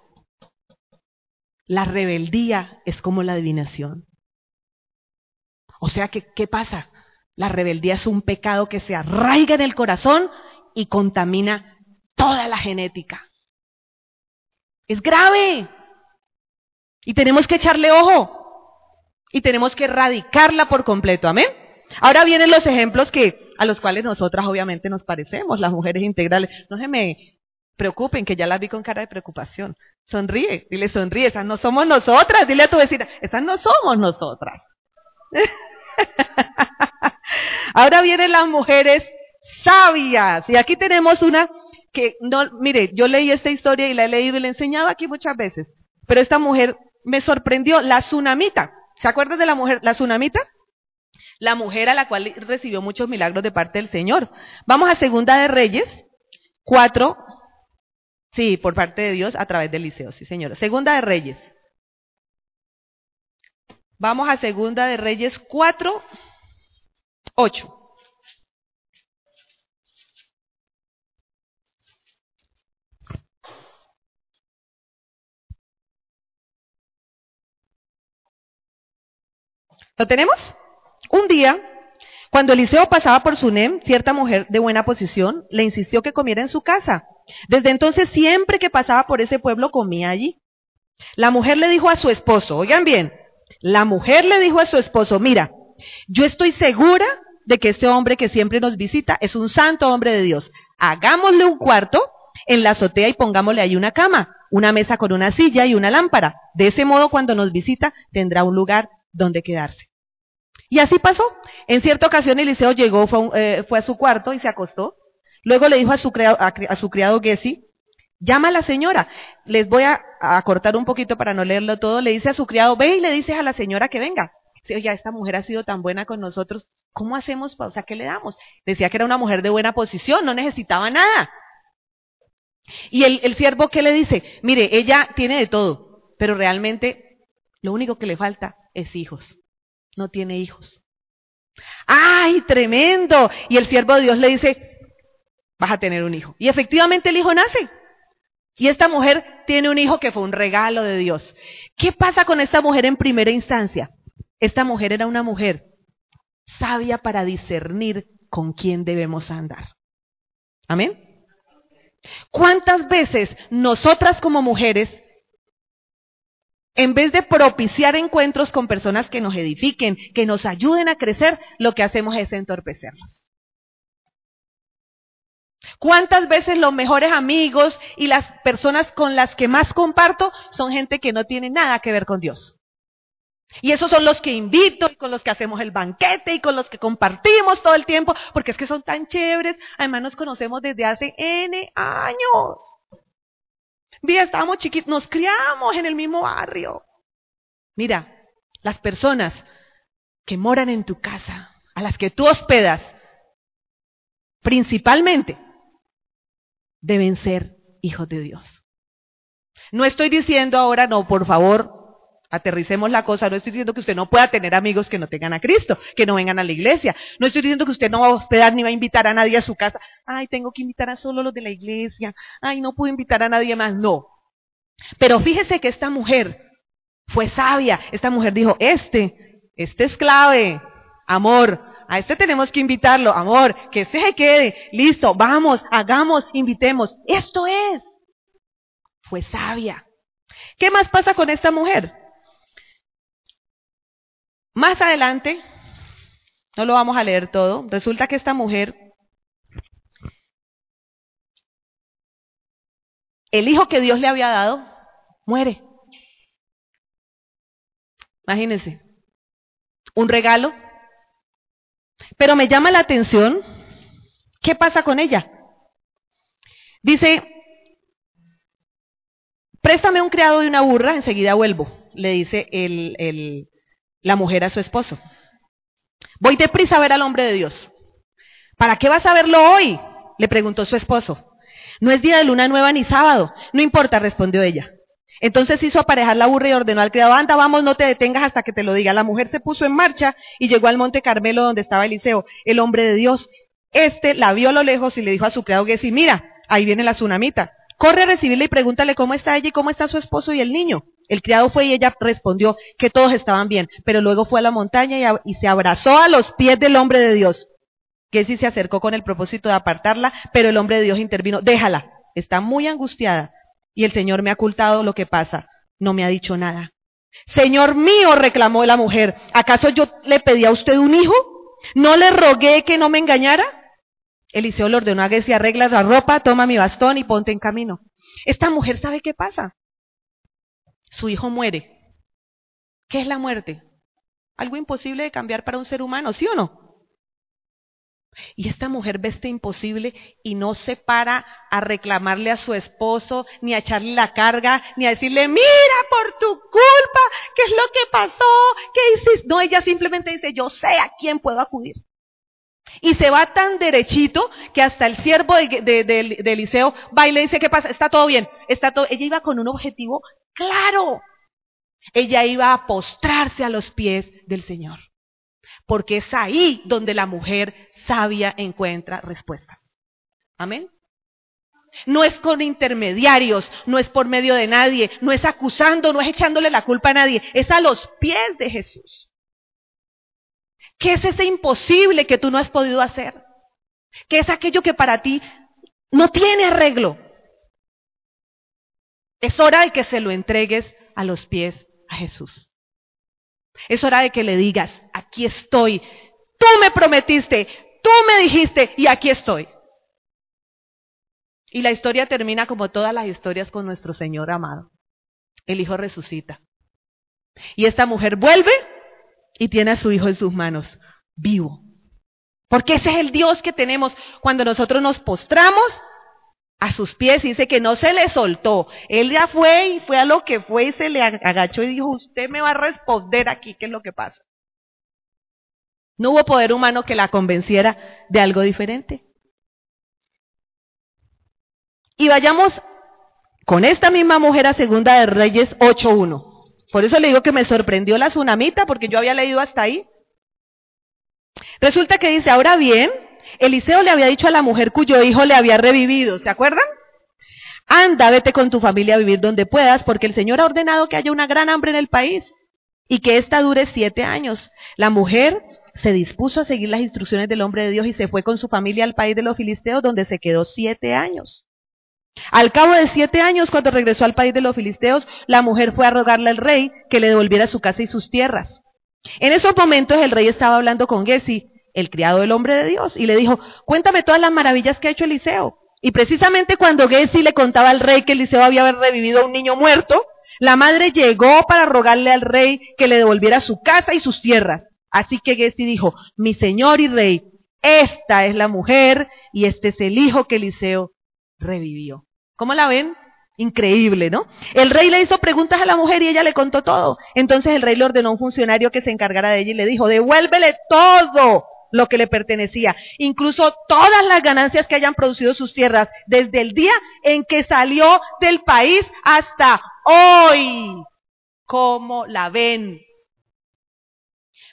la rebeldía es como la adivinación. O sea ¿qué pasa? La rebeldía es un pecado que se arraiga en el corazón y contamina toda la genética. Es grave. Y tenemos que echarle ojo. Y tenemos que erradicarla por completo. Amén. Ahora vienen los ejemplos que a los cuales nosotras obviamente nos parecemos, las mujeres integrales. No se me preocupen, que ya las vi con cara de preocupación. Sonríe, dile sonríe, esas no somos nosotras. Dile a tu vecina, esas no somos nosotras. Ahora vienen las mujeres sabias. Y aquí tenemos una que, no, mire, yo leí esta historia y la he leído y la he enseñado aquí muchas veces. Pero esta mujer me sorprendió, la tsunamita. ¿Se acuerdan de la mujer, la tsunamita? La mujer a la cual recibió muchos milagros de parte del Señor. Vamos a Segunda de Reyes, 4, sí, por parte de Dios a través del liceo, sí señora. Segunda de Reyes. Vamos a Segunda de Reyes 4, 8. ¿Lo tenemos? Un día, cuando Eliseo pasaba por Sunem, cierta mujer de buena posición le insistió que comiera en su casa. Desde entonces, siempre que pasaba por ese pueblo, comía allí. La mujer le dijo a su esposo, oigan bien, la mujer le dijo a su esposo, mira, yo estoy segura de que este hombre que siempre nos visita es un santo hombre de Dios. Hagámosle un cuarto en la azotea y pongámosle ahí una cama, una mesa con una silla y una lámpara. De ese modo, cuando nos visita, tendrá un lugar donde quedarse. Y así pasó. En cierta ocasión Eliseo llegó, fue, eh, fue a su cuarto y se acostó. Luego le dijo a su criado, a, su criado Gessi, llama a la señora. Les voy a, a, cortar un poquito para no leerlo todo. Le dice a su criado, ve y le dices a la señora que venga. Dice, oye, esta mujer ha sido tan buena con nosotros. ¿Cómo hacemos? O sea, ¿qué le damos? Decía que era una mujer de buena posición, no necesitaba nada. Y el, el siervo, ¿qué le dice? Mire, ella tiene de todo, pero realmente lo único que le falta es hijos no tiene hijos. ¡Ay, tremendo! Y el siervo de Dios le dice, vas a tener un hijo. Y efectivamente el hijo nace. Y esta mujer tiene un hijo que fue un regalo de Dios. ¿Qué pasa con esta mujer en primera instancia? Esta mujer era una mujer sabia para discernir con quién debemos andar. Amén. ¿Cuántas veces nosotras como mujeres en vez de propiciar encuentros con personas que nos edifiquen, que nos ayuden a crecer, lo que hacemos es entorpecerlos. ¿Cuántas veces los mejores amigos y las personas con las que más comparto son gente que no tiene nada que ver con Dios? Y esos son los que invito y con los que hacemos el banquete y con los que compartimos todo el tiempo, porque es que son tan chéveres. Además nos conocemos desde hace N años. Mira, estábamos chiquitos, nos criamos en el mismo barrio. Mira, las personas que moran en tu casa, a las que tú hospedas, principalmente, deben ser hijos de Dios. No estoy diciendo ahora, no, por favor, Aterricemos la cosa. No estoy diciendo que usted no pueda tener amigos que no tengan a Cristo, que no vengan a la iglesia. No estoy diciendo que usted no va a hospedar ni va a invitar a nadie a su casa. Ay, tengo que invitar a solo los de la iglesia. Ay, no puedo invitar a nadie más. No. Pero fíjese que esta mujer fue sabia. Esta mujer dijo, este, este es clave. Amor, a este tenemos que invitarlo. Amor, que se quede. Listo, vamos, hagamos, invitemos. Esto es. Fue sabia. ¿Qué más pasa con esta mujer? Más adelante, no lo vamos a leer todo, resulta que esta mujer, el hijo que Dios le había dado, muere. Imagínense, un regalo. Pero me llama la atención, ¿qué pasa con ella? Dice, préstame un criado de una burra, enseguida vuelvo, le dice el, el, la mujer a su esposo. Voy deprisa a ver al hombre de Dios. ¿Para qué vas a verlo hoy? Le preguntó su esposo. No es día de luna nueva ni sábado. No importa, respondió ella. Entonces hizo aparejar la burra y ordenó al criado, anda, vamos, no te detengas hasta que te lo diga. La mujer se puso en marcha y llegó al monte Carmelo donde estaba Eliseo, el hombre de Dios. Este la vio a lo lejos y le dijo a su criado Gessi, mira, ahí viene la tsunamita. Corre a recibirle y pregúntale cómo está ella y cómo está su esposo y el niño. El criado fue y ella respondió que todos estaban bien, pero luego fue a la montaña y, se abrazó a los pies del hombre de Dios. Gessi se acercó con el propósito de apartarla, pero el hombre de Dios intervino, déjala, está muy angustiada y el Señor me ha ocultado lo que pasa, no me ha dicho nada. Señor mío, reclamó la mujer, ¿acaso yo le pedí a usted un hijo? ¿No le rogué que no me engañara? Eliseo le ordenó a que arregla la ropa, toma mi bastón y ponte en camino. Esta mujer sabe qué pasa. Su hijo muere. ¿Qué es la muerte? Algo imposible de cambiar para un ser humano, ¿sí o no? Y esta mujer ve este imposible y no se para a reclamarle a su esposo, ni a echarle la carga, ni a decirle, mira por tu culpa, ¿qué es lo que pasó? ¿Qué hiciste? No, ella simplemente dice, yo sé a quién puedo acudir. Y se va tan derechito que hasta el siervo de, de, Eliseo va y le dice, ¿qué pasa? Está todo bien, está todo. Ella iba con un objetivo claro. Ella iba a postrarse a los pies del Señor. Porque es ahí donde la mujer sabia encuentra respuestas. Amén. No es con intermediarios, no es por medio de nadie, no es acusando, no es echándole la culpa a nadie, es a los pies de Jesús. ¿Qué es ese imposible que tú no has podido hacer? ¿Qué es aquello que para ti no tiene arreglo? Es hora de que se lo entregues a los pies a Jesús. Es hora de que le digas, aquí estoy, tú me prometiste, Tú me dijiste y aquí estoy. Y la historia termina como todas las historias con nuestro Señor amado. El Hijo resucita. Y esta mujer vuelve y tiene a su Hijo en sus manos, vivo. Porque ese es el Dios que tenemos cuando nosotros nos postramos a sus pies dice que no se le soltó. Él ya fue y fue a lo que fue y se le agachó y dijo, usted me va a responder aquí qué es lo que pasa. No hubo poder humano que la convenciera de algo diferente. Y vayamos con esta misma mujer a Segunda de Reyes 8.1. Por eso le digo que me sorprendió la tsunamita, porque yo había leído hasta ahí. Resulta que dice, ahora bien, Eliseo le había dicho a la mujer cuyo hijo le había revivido, ¿se acuerdan? Anda, vete con tu familia a vivir donde puedas, porque el Señor ha ordenado que haya una gran hambre en el país y que ésta dure siete años. La mujer se dispuso a seguir las instrucciones del hombre de Dios y se fue con su familia al país de los filisteos, donde se quedó siete años. Al cabo de siete años, cuando regresó al país de los filisteos, la mujer fue a rogarle al rey que le devolviera su casa y sus tierras. En esos momentos el rey estaba hablando con Gessi, el criado del hombre de Dios, y le dijo, cuéntame todas las maravillas que ha hecho Eliseo. Y precisamente cuando Gessi le contaba al rey que Eliseo había revivido a un niño muerto, la madre llegó para rogarle al rey que le devolviera su casa y sus tierras. Así que Gessi dijo, mi señor y rey, esta es la mujer y este es el hijo que Eliseo revivió. ¿Cómo la ven? Increíble, ¿no? El rey le hizo preguntas a la mujer y ella le contó todo. Entonces el rey le ordenó a un funcionario que se encargara de ella y le dijo, devuélvele todo lo que le pertenecía, incluso todas las ganancias que hayan producido sus tierras, desde el día en que salió del país hasta hoy. ¿Cómo la ven?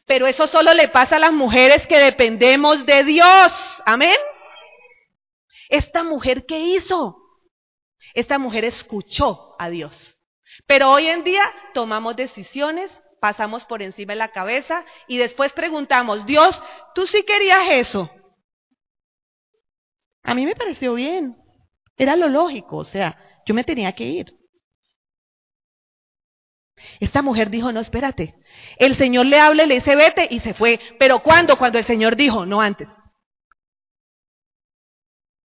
Pero eso solo le pasa a las mujeres que dependemos de Dios. Amén. Esta mujer, ¿qué hizo? Esta mujer escuchó a Dios. Pero hoy en día tomamos decisiones, pasamos por encima de la cabeza y después preguntamos, Dios, ¿tú sí querías eso? A mí me pareció bien. Era lo lógico, o sea, yo me tenía que ir. Esta mujer dijo, no, espérate. El Señor le habla, le dice, vete y se fue. Pero ¿cuándo? Cuando el Señor dijo, no antes.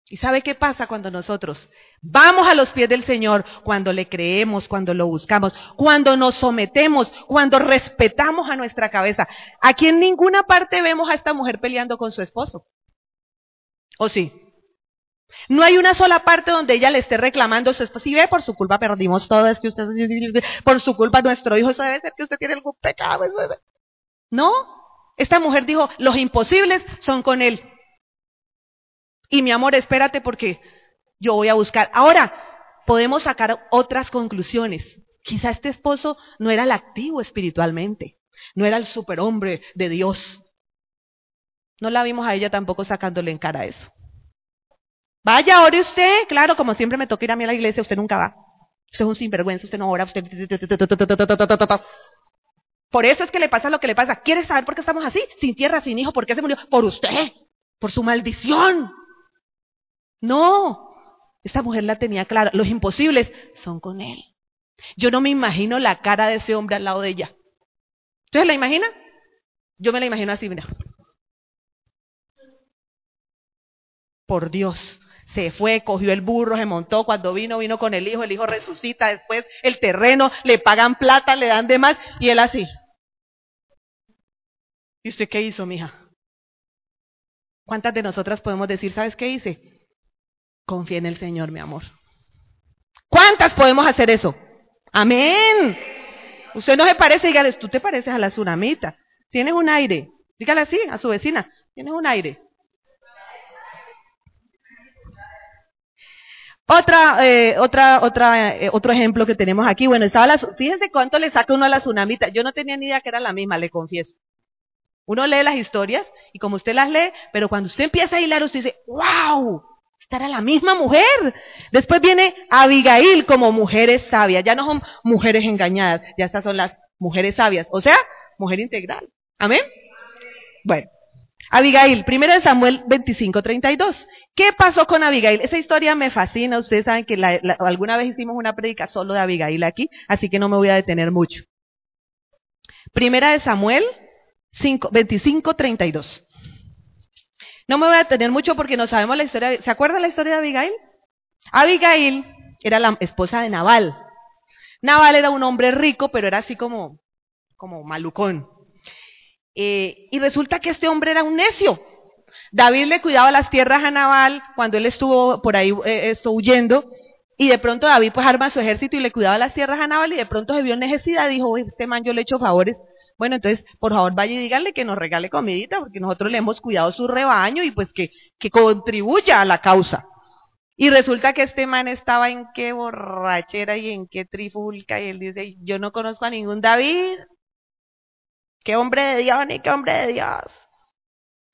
¿Y sabe qué pasa cuando nosotros vamos a los pies del Señor? Cuando le creemos, cuando lo buscamos, cuando nos sometemos, cuando respetamos a nuestra cabeza. Aquí en ninguna parte vemos a esta mujer peleando con su esposo. ¿O sí? No hay una sola parte donde ella le esté reclamando a su esposo. Si ve, por su culpa perdimos todo, es que usted, por su culpa nuestro hijo, eso debe ser que usted tiene algún pecado. No, esta mujer dijo, los imposibles son con él. Y mi amor, espérate porque yo voy a buscar. Ahora, podemos sacar otras conclusiones. Quizá este esposo no era el activo espiritualmente, no era el superhombre de Dios. No la vimos a ella tampoco sacándole en cara eso. Vaya, ore usted. Claro, como siempre me toca ir a mí a la iglesia, usted nunca va. Usted es un sinvergüenza, usted no ora, usted... Por eso es que le pasa lo que le pasa. ¿Quiere saber por qué estamos así? Sin tierra, sin hijo. ¿Por qué se murió? Por usted. Por su maldición. No. Esta mujer la tenía clara. Los imposibles son con él. Yo no me imagino la cara de ese hombre al lado de ella. ¿Ustedes la imaginan? Yo me la imagino así, mira. Por Dios. Se fue, cogió el burro, se montó, cuando vino, vino con el hijo, el hijo resucita, después el terreno, le pagan plata, le dan de más, y él así. ¿Y usted qué hizo, mija? ¿Cuántas de nosotras podemos decir, ¿sabes qué hice? Confía en el Señor, mi amor. ¿Cuántas podemos hacer eso? Amén. Usted no se parece, dígale, tú te pareces a la tsunamita. Tienes un aire. Dígale así a su vecina, tienes un aire. Otra, eh, otra, otra, eh, otro ejemplo que tenemos aquí. Bueno, estaba la, fíjense cuánto le saca uno a la tsunamita. Yo no tenía ni idea que era la misma, le confieso. Uno lee las historias y como usted las lee, pero cuando usted empieza a hilar, usted dice, wow, esta era la misma mujer. Después viene Abigail como mujeres sabias. Ya no son mujeres engañadas, ya estas son las mujeres sabias. O sea, mujer integral. Amén. Bueno, Abigail, primero de Samuel 25, 32. ¿Qué pasó con Abigail? Esa historia me fascina. Ustedes saben que alguna vez hicimos una prédica solo de Abigail aquí, así que no me voy a detener mucho. Primera de Samuel 5, 25, 32. No me voy a detener mucho porque no sabemos la historia. ¿Se acuerdan la historia de Abigail? Abigail era la esposa de Nabal. Nabal era un hombre rico, pero era así como, como malucón. Eh, y resulta que este hombre era un necio. David le cuidaba las tierras a Nabal cuando él estuvo por ahí eh, huyendo. Y de pronto David pues arma su ejército y le cuidaba las tierras a Nabal y de pronto se vio necesidad. Dijo, este man yo le echo favores. Bueno, entonces, por favor, vaya y díganle que nos regale comidita porque nosotros le hemos cuidado su rebaño y pues que, que contribuya a la causa. Y resulta que este man estaba en qué borrachera y en qué trifulca y él dice, yo no conozco a ningún David, qué hombre de Dios ni qué hombre de Dios.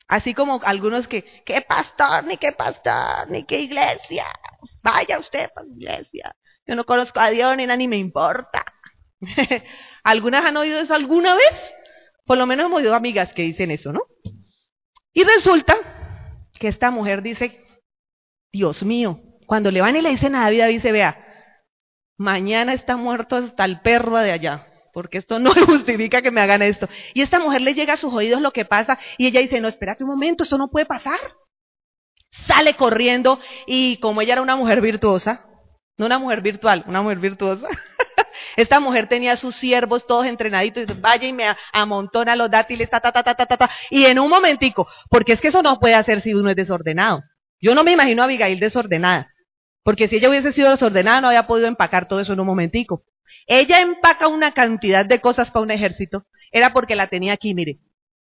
Así como algunos que, qué pastor, ni qué pastor, ni qué iglesia. Vaya usted para iglesia. Yo no conozco a Dios ni nada, ni me importa. ¿Algunas han oído eso alguna vez? Por lo menos hemos oído amigas que dicen eso, ¿no? Y resulta que esta mujer dice, Dios mío, cuando le van y le dicen a David, dice, vea, mañana está muerto hasta el perro de allá porque esto no justifica que me hagan esto. Y esta mujer le llega a sus oídos lo que pasa y ella dice, no, espérate un momento, esto no puede pasar. Sale corriendo y como ella era una mujer virtuosa, no una mujer virtual, una mujer virtuosa, esta mujer tenía sus siervos todos entrenaditos, y vaya y me amontona los dátiles, ta, ta, ta, ta, ta, ta, ta, y en un momentico, porque es que eso no puede hacer si uno es desordenado. Yo no me imagino a Abigail desordenada, porque si ella hubiese sido desordenada no había podido empacar todo eso en un momentico. Ella empaca una cantidad de cosas para un ejército, era porque la tenía aquí, mire.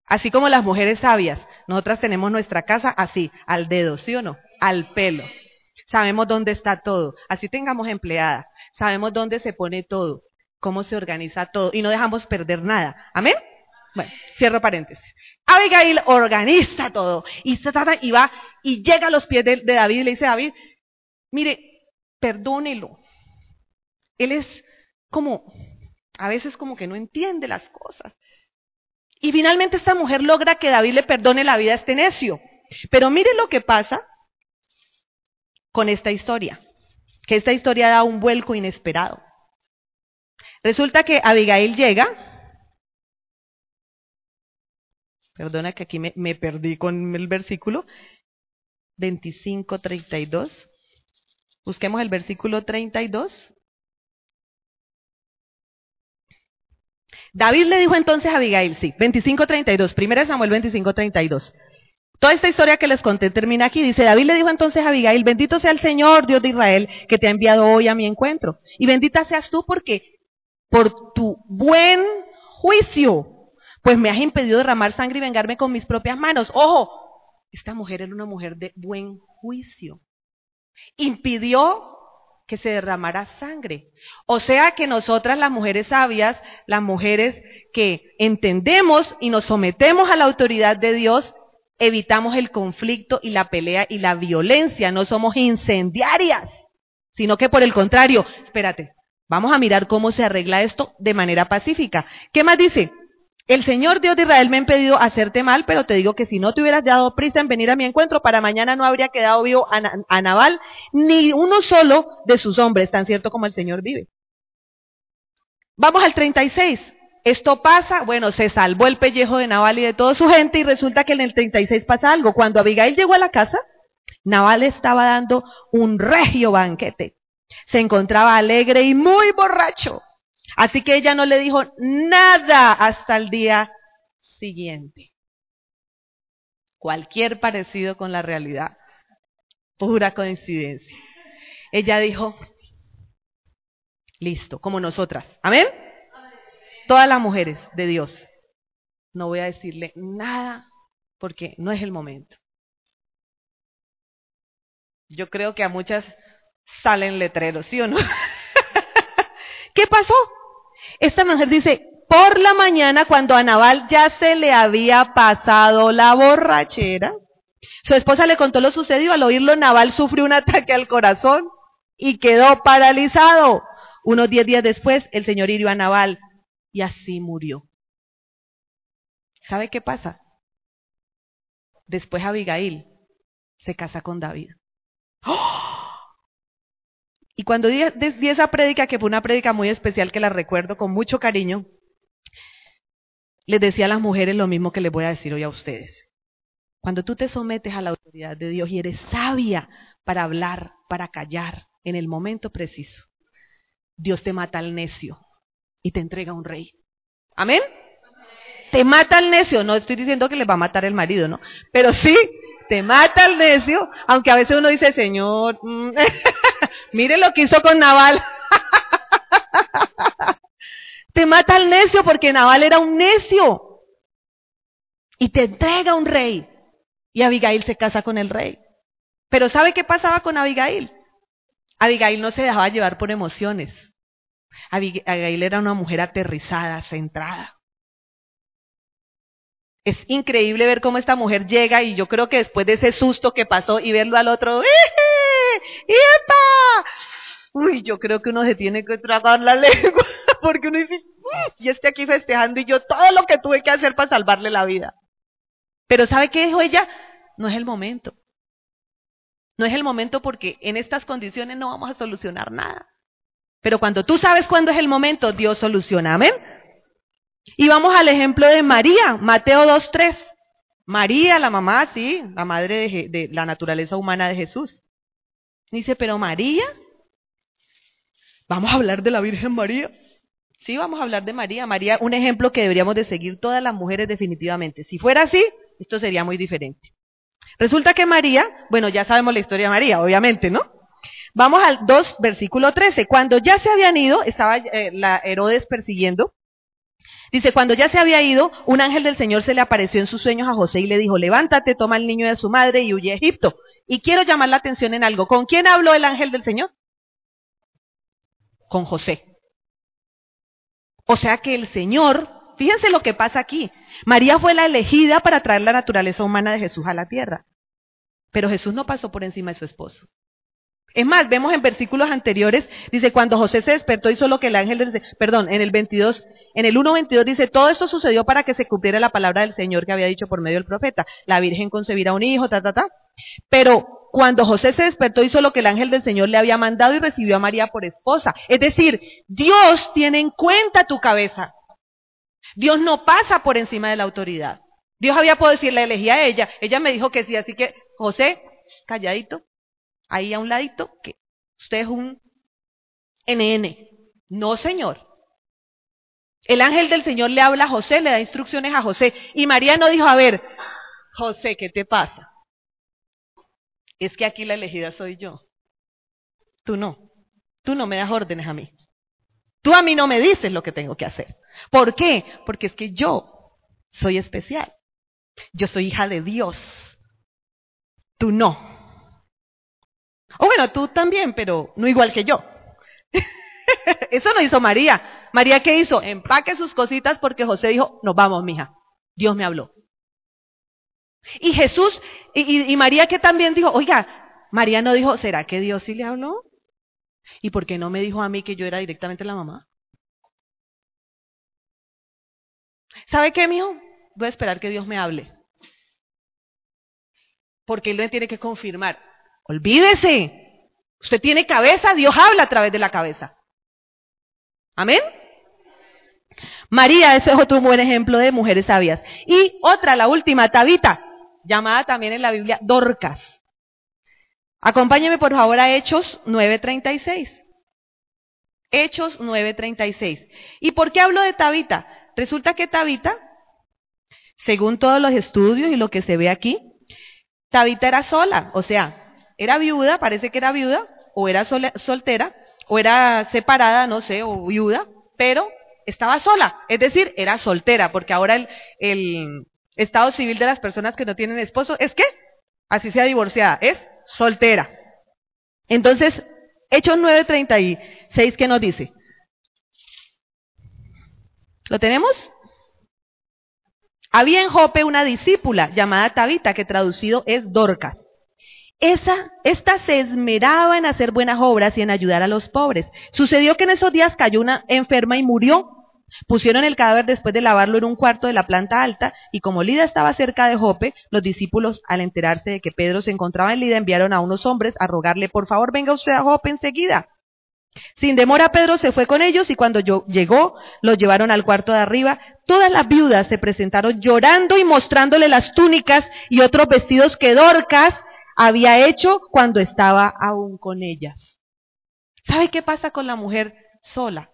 Así como las mujeres sabias, nosotras tenemos nuestra casa así, al dedo, ¿sí o no? Al pelo. Sabemos dónde está todo. Así tengamos empleada. Sabemos dónde se pone todo, cómo se organiza todo y no dejamos perder nada. ¿Amén? Bueno, cierro paréntesis. Abigail organiza todo y se y va y llega a los pies de, David y le dice David, mire, perdónelo. Él es como, a veces como que no entiende las cosas. Y finalmente esta mujer logra que David le perdone la vida a este necio. Pero mire lo que pasa con esta historia, que esta historia da un vuelco inesperado. Resulta que Abigail llega, perdona que aquí me, me perdí con el versículo, 25-32. Busquemos el versículo 32. David le dijo entonces a Abigail, sí, 25.32, primera Samuel 25.32. Toda esta historia que les conté termina aquí. Dice, David le dijo entonces a Abigail, bendito sea el Señor, Dios de Israel, que te ha enviado hoy a mi encuentro. Y bendita seas tú porque por tu buen juicio, pues me has impedido derramar sangre y vengarme con mis propias manos. Ojo, esta mujer era una mujer de buen juicio. impidió que se derramara sangre. O sea que nosotras las mujeres sabias, las mujeres que entendemos y nos sometemos a la autoridad de Dios, evitamos el conflicto y la pelea y la violencia, no somos incendiarias, sino que por el contrario, espérate, vamos a mirar cómo se arregla esto de manera pacífica. ¿Qué más dice? El Señor Dios de Israel me ha impedido hacerte mal, pero te digo que si no te hubieras dado prisa en venir a mi encuentro, para mañana no habría quedado vivo a, a Naval ni uno solo de sus hombres, tan cierto como el Señor vive. Vamos al 36. Esto pasa, bueno, se salvó el pellejo de Naval y de toda su gente y resulta que en el 36 pasa algo. Cuando Abigail llegó a la casa, Naval estaba dando un regio banquete. Se encontraba alegre y muy borracho. Así que ella no le dijo nada hasta el día siguiente. Cualquier parecido con la realidad. Pura coincidencia. Ella dijo, listo, como nosotras. Amén. Todas las mujeres de Dios. No voy a decirle nada porque no es el momento. Yo creo que a muchas salen letreros, ¿sí o no? ¿Qué pasó? Esta mujer dice, por la mañana cuando a Naval ya se le había pasado la borrachera, su esposa le contó lo sucedido, al oírlo Naval sufrió un ataque al corazón y quedó paralizado. Unos diez días después, el Señor hirió a Naval y así murió. ¿Sabe qué pasa? Después Abigail se casa con David. ¡Oh! Y cuando di, esa prédica, que fue una prédica muy especial que la recuerdo con mucho cariño, les decía a las mujeres lo mismo que les voy a decir hoy a ustedes. Cuando tú te sometes a la autoridad de Dios y eres sabia para hablar, para callar en el momento preciso, Dios te mata al necio y te entrega un rey. ¿Amén? Te mata al necio. No estoy diciendo que le va a matar el marido, ¿no? Pero sí, te mata al necio, aunque a veces uno dice, Señor, mm, mire lo que hizo con Naval. te mata al necio porque Naval era un necio. Y te entrega un rey. Y Abigail se casa con el rey. Pero ¿sabe qué pasaba con Abigail? Abigail no se dejaba llevar por emociones. Abigail era una mujer aterrizada, centrada. Es increíble ver cómo esta mujer llega y yo creo que después de ese susto que pasó y verlo al otro, ¡Epa! Uy, yo creo que uno se tiene que tragar la lengua porque uno dice, mm, y este aquí festejando y yo todo lo que tuve que hacer para salvarle la vida. Pero ¿sabe qué dijo ella? No es el momento. No es el momento porque en estas condiciones no vamos a solucionar nada. Pero cuando tú sabes cuándo es el momento, Dios soluciona. Amén. Y vamos al ejemplo de María, Mateo 2.3. María, la mamá, sí, la madre de, la naturaleza humana de Jesús. Dice, pero María, vamos a hablar de la Virgen María. Sí, vamos a hablar de María. María, un ejemplo que deberíamos de seguir todas las mujeres definitivamente. Si fuera así, esto sería muy diferente. Resulta que María, bueno, ya sabemos la historia de María, obviamente, ¿no? Vamos al 2, versículo 13. Cuando ya se habían ido, estaba eh, la Herodes persiguiendo, Dice, cuando ya se había ido, un ángel del Señor se le apareció en sus sueños a José y le dijo, levántate, toma al niño de su madre y huye a Egipto. Y quiero llamar la atención en algo. ¿Con quién habló el ángel del Señor? Con José. O sea que el Señor, fíjense lo que pasa aquí. María fue la elegida para traer la naturaleza humana de Jesús a la tierra. Pero Jesús no pasó por encima de su esposo. Es más, vemos en versículos anteriores, dice, cuando José se despertó hizo lo que el ángel, del, perdón, en el 22, en el 1.22 dice, todo esto sucedió para que se cumpliera la palabra del Señor que había dicho por medio del profeta. La Virgen concebirá un hijo, ta, ta, ta. Pero cuando José se despertó hizo lo que el ángel del Señor le había mandado y recibió a María por esposa. Es decir, Dios tiene en cuenta tu cabeza. Dios no pasa por encima de la autoridad. Dios había podido decirle, elegí a ella. Ella me dijo que sí, así que, José, calladito, ahí a un ladito, que usted es un NN. No, Señor. El ángel del Señor le habla a José, le da instrucciones a José. Y María no dijo, a ver, José, ¿qué te pasa? Es que aquí la elegida soy yo. Tú no. Tú no me das órdenes a mí. Tú a mí no me dices lo que tengo que hacer. ¿Por qué? Porque es que yo soy especial. Yo soy hija de Dios. Tú no. O bueno, tú también, pero no igual que yo. Eso no hizo María. María, ¿qué hizo? Empaque sus cositas porque José dijo, nos vamos, mija. Dios me habló. Y Jesús, y, María que también dijo, oiga, María no dijo, ¿será que Dios sí le habló? ¿Y por qué no me dijo a mí que yo era directamente la mamá? ¿Sabe qué, mijo? Voy a esperar que Dios me hable. Porque Él me tiene que confirmar. Olvídese. Usted tiene cabeza, Dios habla a través de la cabeza. Amén. María, ese es otro buen ejemplo de mujeres sabias. Y otra, la última, Tabita, llamada también en la Biblia Dorcas. Acompáñeme por favor a Hechos 9:36. Hechos 9:36. ¿Y por qué hablo de Tabita? Resulta que Tabita, según todos los estudios y lo que se ve aquí, Tabita era sola, o sea, era viuda, parece que era viuda, o era soltera, o era separada, no sé, o viuda, pero estaba sola, es decir, era soltera, porque ahora el, estado civil de las personas que no tienen esposo es que, así sea divorciada, es soltera. Entonces, Hechos 9:36, ¿qué nos dice? ¿Lo tenemos? Había en Jope una discípula llamada Tabita, que traducido es Dorcas. Esa, esta se esmeraba en hacer buenas obras y en ayudar a los pobres. Sucedió que en esos días cayó una enferma y murió. Pusieron el cadáver después de lavarlo en un cuarto de la planta alta, y como Lida estaba cerca de Jope, los discípulos, al enterarse de que Pedro se encontraba en Lida, enviaron a unos hombres a rogarle, por favor, venga usted a Jope enseguida. Sin demora Pedro se fue con ellos y cuando llegó, los llevaron al cuarto de arriba. Todas las viudas se presentaron llorando y mostrándole las túnicas y otros vestidos que Dorcas había hecho cuando estaba aún con ellas. ¿Sabe qué pasa con la mujer sola?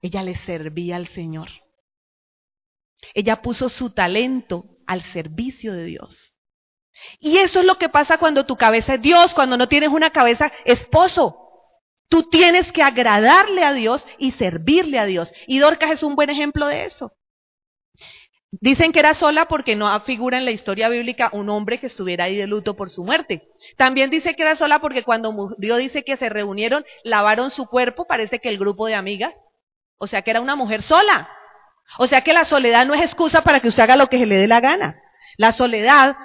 Ella le servía al Señor. Ella puso su talento al servicio de Dios. Y eso es lo que pasa cuando tu cabeza es Dios, cuando no tienes una cabeza esposo. Tú tienes que agradarle a Dios y servirle a Dios. Y Dorcas es un buen ejemplo de eso. Dicen que era sola porque no figura en la historia bíblica un hombre que estuviera ahí de luto por su muerte. También dice que era sola porque cuando murió dice que se reunieron, lavaron su cuerpo, parece que el grupo de amigas. O sea que era una mujer sola. O sea que la soledad no es excusa para que usted haga lo que se le dé la gana. La soledad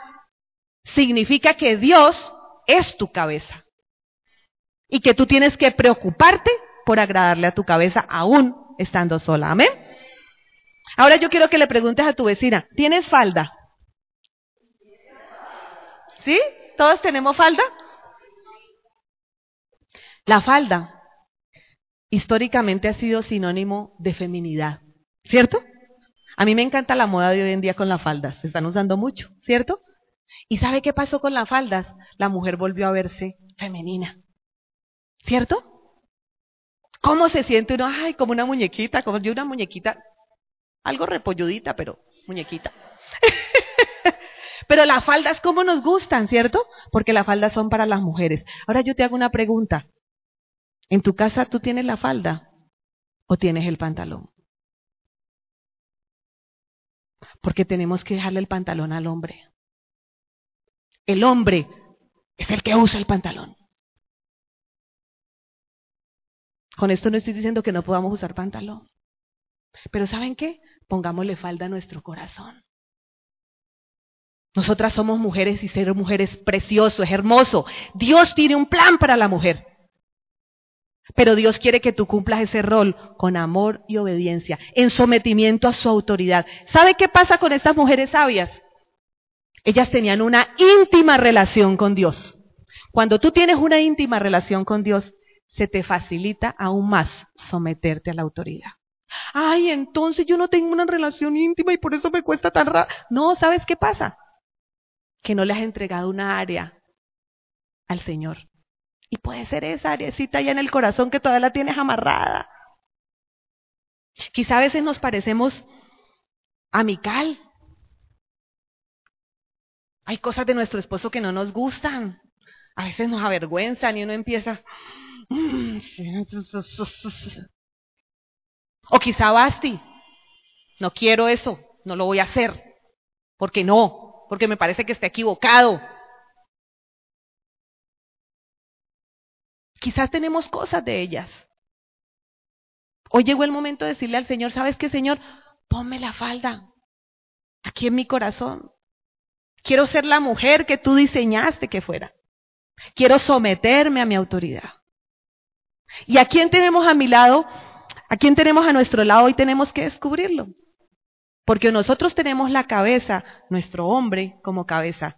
significa que Dios es tu cabeza y que tú tienes que preocuparte por agradarle a tu cabeza aún estando sola. Amén. Ahora yo quiero que le preguntes a tu vecina, ¿tienes falda? ¿Sí? ¿Todos tenemos falda? La falda históricamente ha sido sinónimo de feminidad, ¿cierto? A mí me encanta la moda de hoy en día con las faldas, se están usando mucho, ¿cierto? ¿Y sabe qué pasó con las faldas? La mujer volvió a verse femenina. ¿Cierto? ¿Cómo se siente uno? Ay, como una muñequita, como yo una muñequita, algo repolludita, pero muñequita. pero las faldas, ¿cómo nos gustan, cierto? Porque las faldas son para las mujeres. Ahora yo te hago una pregunta. ¿En tu casa tú tienes la falda o tienes el pantalón? Porque tenemos que dejarle el pantalón al hombre. El hombre es el que usa el pantalón. Con esto no estoy diciendo que no podamos usar pantalón. Pero ¿saben qué? Pongámosle falda a nuestro corazón. Nosotras somos mujeres y ser mujer es precioso, es hermoso. Dios tiene un plan para la mujer. Pero Dios quiere que tú cumplas ese rol con amor y obediencia, en sometimiento a su autoridad. ¿Sabe qué pasa con estas mujeres sabias? Ellas tenían una íntima relación con Dios. Cuando tú tienes una íntima relación con Dios, se te facilita aún más someterte a la autoridad. Ay, entonces yo no tengo una relación íntima y por eso me cuesta tan raro. No, ¿sabes qué pasa? Que no le has entregado una área al Señor. Y puede ser esa areacita allá en el corazón que todavía la tienes amarrada. Quizá a veces nos parecemos amical. Hay cosas de nuestro esposo que no nos gustan. A veces nos avergüenzan y uno empieza, o quizá Basti, no quiero eso, no lo voy a hacer, porque no, porque me parece que está equivocado. quizás tenemos cosas de ellas. Hoy llegó el momento de decirle al Señor, ¿sabes qué, Señor? Ponme la falda aquí en mi corazón. Quiero ser la mujer que tú diseñaste que fuera. Quiero someterme a mi autoridad. ¿Y a quién tenemos a mi lado? ¿A quién tenemos a nuestro lado? Hoy tenemos que descubrirlo. Porque nosotros tenemos la cabeza, nuestro hombre como cabeza.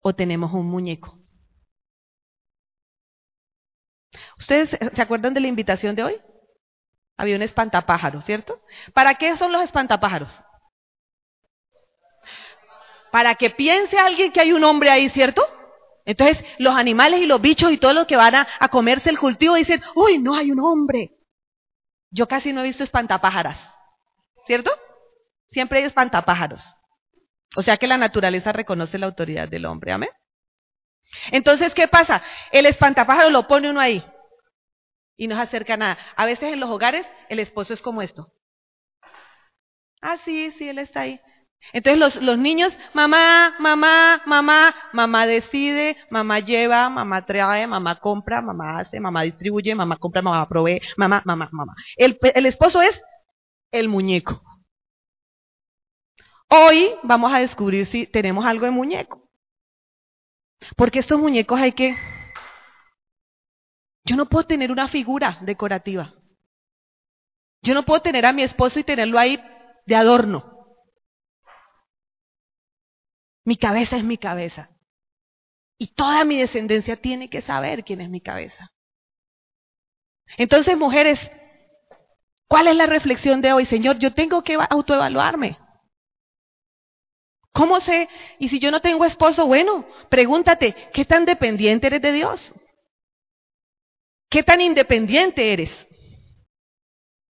O tenemos un muñeco. ¿Ustedes se acuerdan de la invitación de hoy? Había un espantapájaro, ¿cierto? ¿Para qué son los espantapájaros? Para que piense alguien que hay un hombre ahí, ¿cierto? Entonces, los animales y los bichos y todos los que van a, comerse el cultivo dicen, uy, no hay un hombre. Yo casi no he visto espantapájaras, ¿cierto? Siempre hay espantapájaros. O sea que la naturaleza reconoce la autoridad del hombre, ¿amén? Entonces, ¿qué pasa? El espantapájaro lo pone uno ahí y no se acerca nada. A veces en los hogares el esposo es como esto. Ah, sí, sí, él está ahí. Entonces los, los niños, mamá, mamá, mamá, mamá decide, mamá lleva, mamá trae, mamá compra, mamá hace, mamá distribuye, mamá compra, mamá provee, mamá, mamá, mamá. El, el esposo es el muñeco. Hoy vamos a descubrir si tenemos algo de muñeco. Porque estos muñecos hay que... Yo no puedo tener una figura decorativa. Yo no puedo tener a mi esposo y tenerlo ahí de adorno. Mi cabeza es mi cabeza. Y toda mi descendencia tiene que saber quién es mi cabeza. Entonces, mujeres, ¿cuál es la reflexión de hoy? Señor, yo tengo que autoevaluarme. ¿Cómo sé? Y si yo no tengo esposo, bueno, pregúntate, ¿qué tan dependiente eres de Dios? ¿Qué tan independiente eres?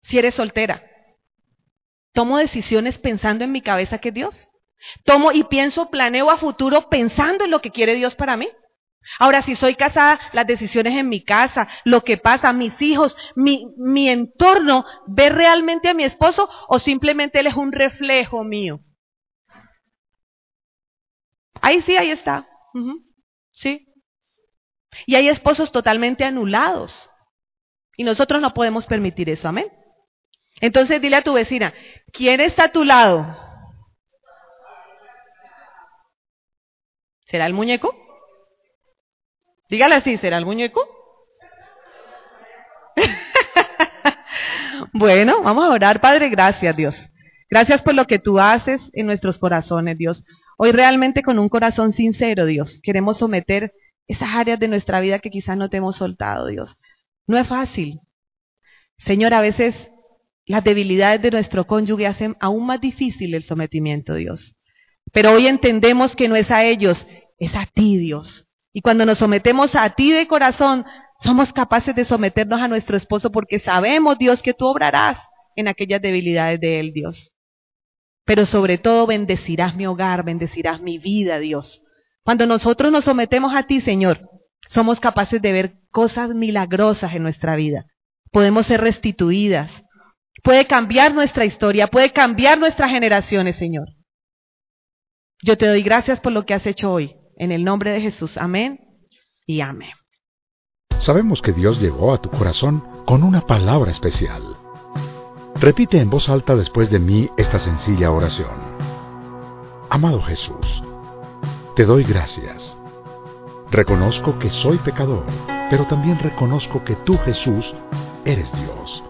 Si eres soltera. ¿Tomo decisiones pensando en mi cabeza que es Dios? Tomo y pienso, planeo a futuro pensando en lo que quiere Dios para mí. Ahora, si soy casada, las decisiones en mi casa, lo que pasa, mis hijos, mi, mi entorno, ¿ve realmente a mi esposo o simplemente él es un reflejo mío? Ahí sí, ahí está. Sí. Y hay esposos totalmente anulados. Y nosotros no podemos permitir eso, amén. Entonces dile a tu vecina, ¿quién está a tu lado? ¿Será el muñeco? Dígale así, ¿será el muñeco? bueno, vamos a orar, Padre, gracias Dios. Gracias por lo que tú haces en nuestros corazones, Dios. Hoy realmente con un corazón sincero, Dios, queremos someter esas áreas de nuestra vida que quizás no te hemos soltado, Dios. No es fácil. Señor, a veces las debilidades de nuestro cónyuge hacen aún más difícil el sometimiento, Dios. Pero hoy entendemos que no es a ellos, es a ti, Dios. Y cuando nos sometemos a ti de corazón, somos capaces de someternos a nuestro esposo porque sabemos, Dios, que tú obrarás en aquellas debilidades de él, Dios. Pero sobre todo bendecirás mi hogar, bendecirás mi vida, Dios. Cuando nosotros nos sometemos a ti, Señor, somos capaces de ver cosas milagrosas en nuestra vida. Podemos ser restituidas. Puede cambiar nuestra historia, puede cambiar nuestras generaciones, Señor. Yo te doy gracias por lo que has hecho hoy. En el nombre de Jesús, amén y amén. Sabemos que Dios llegó a tu corazón con una palabra especial. Repite en voz alta después de mí esta sencilla oración. Amado Jesús, te doy gracias. Reconozco que soy pecador, pero también reconozco que tú, Jesús, eres Dios.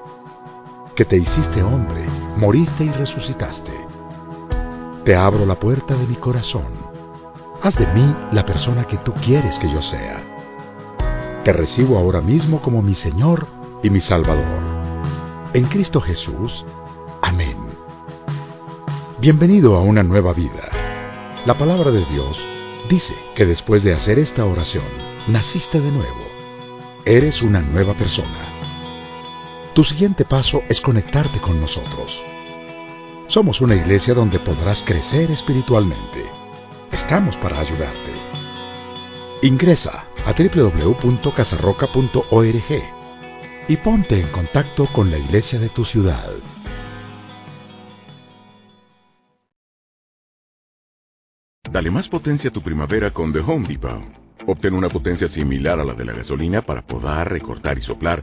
Que te hiciste hombre, moriste y resucitaste. Te abro la puerta de mi corazón Haz de mí la persona que tú quieres que yo sea. Te recibo ahora mismo como mi Señor y mi Salvador. En Cristo Jesús. Amén. Bienvenido a una nueva vida. La palabra de Dios dice que después de hacer esta oración, naciste de nuevo. Eres una nueva persona. Tu siguiente paso es conectarte con nosotros. Somos una iglesia donde podrás crecer espiritualmente Estamos para ayudarte. Ingresa a www.casarroca.org y ponte en contacto con la iglesia de tu ciudad. Dale más potencia a tu primavera con The Home Depot. Obtén una potencia similar a la de la gasolina para podar, recortar y soplar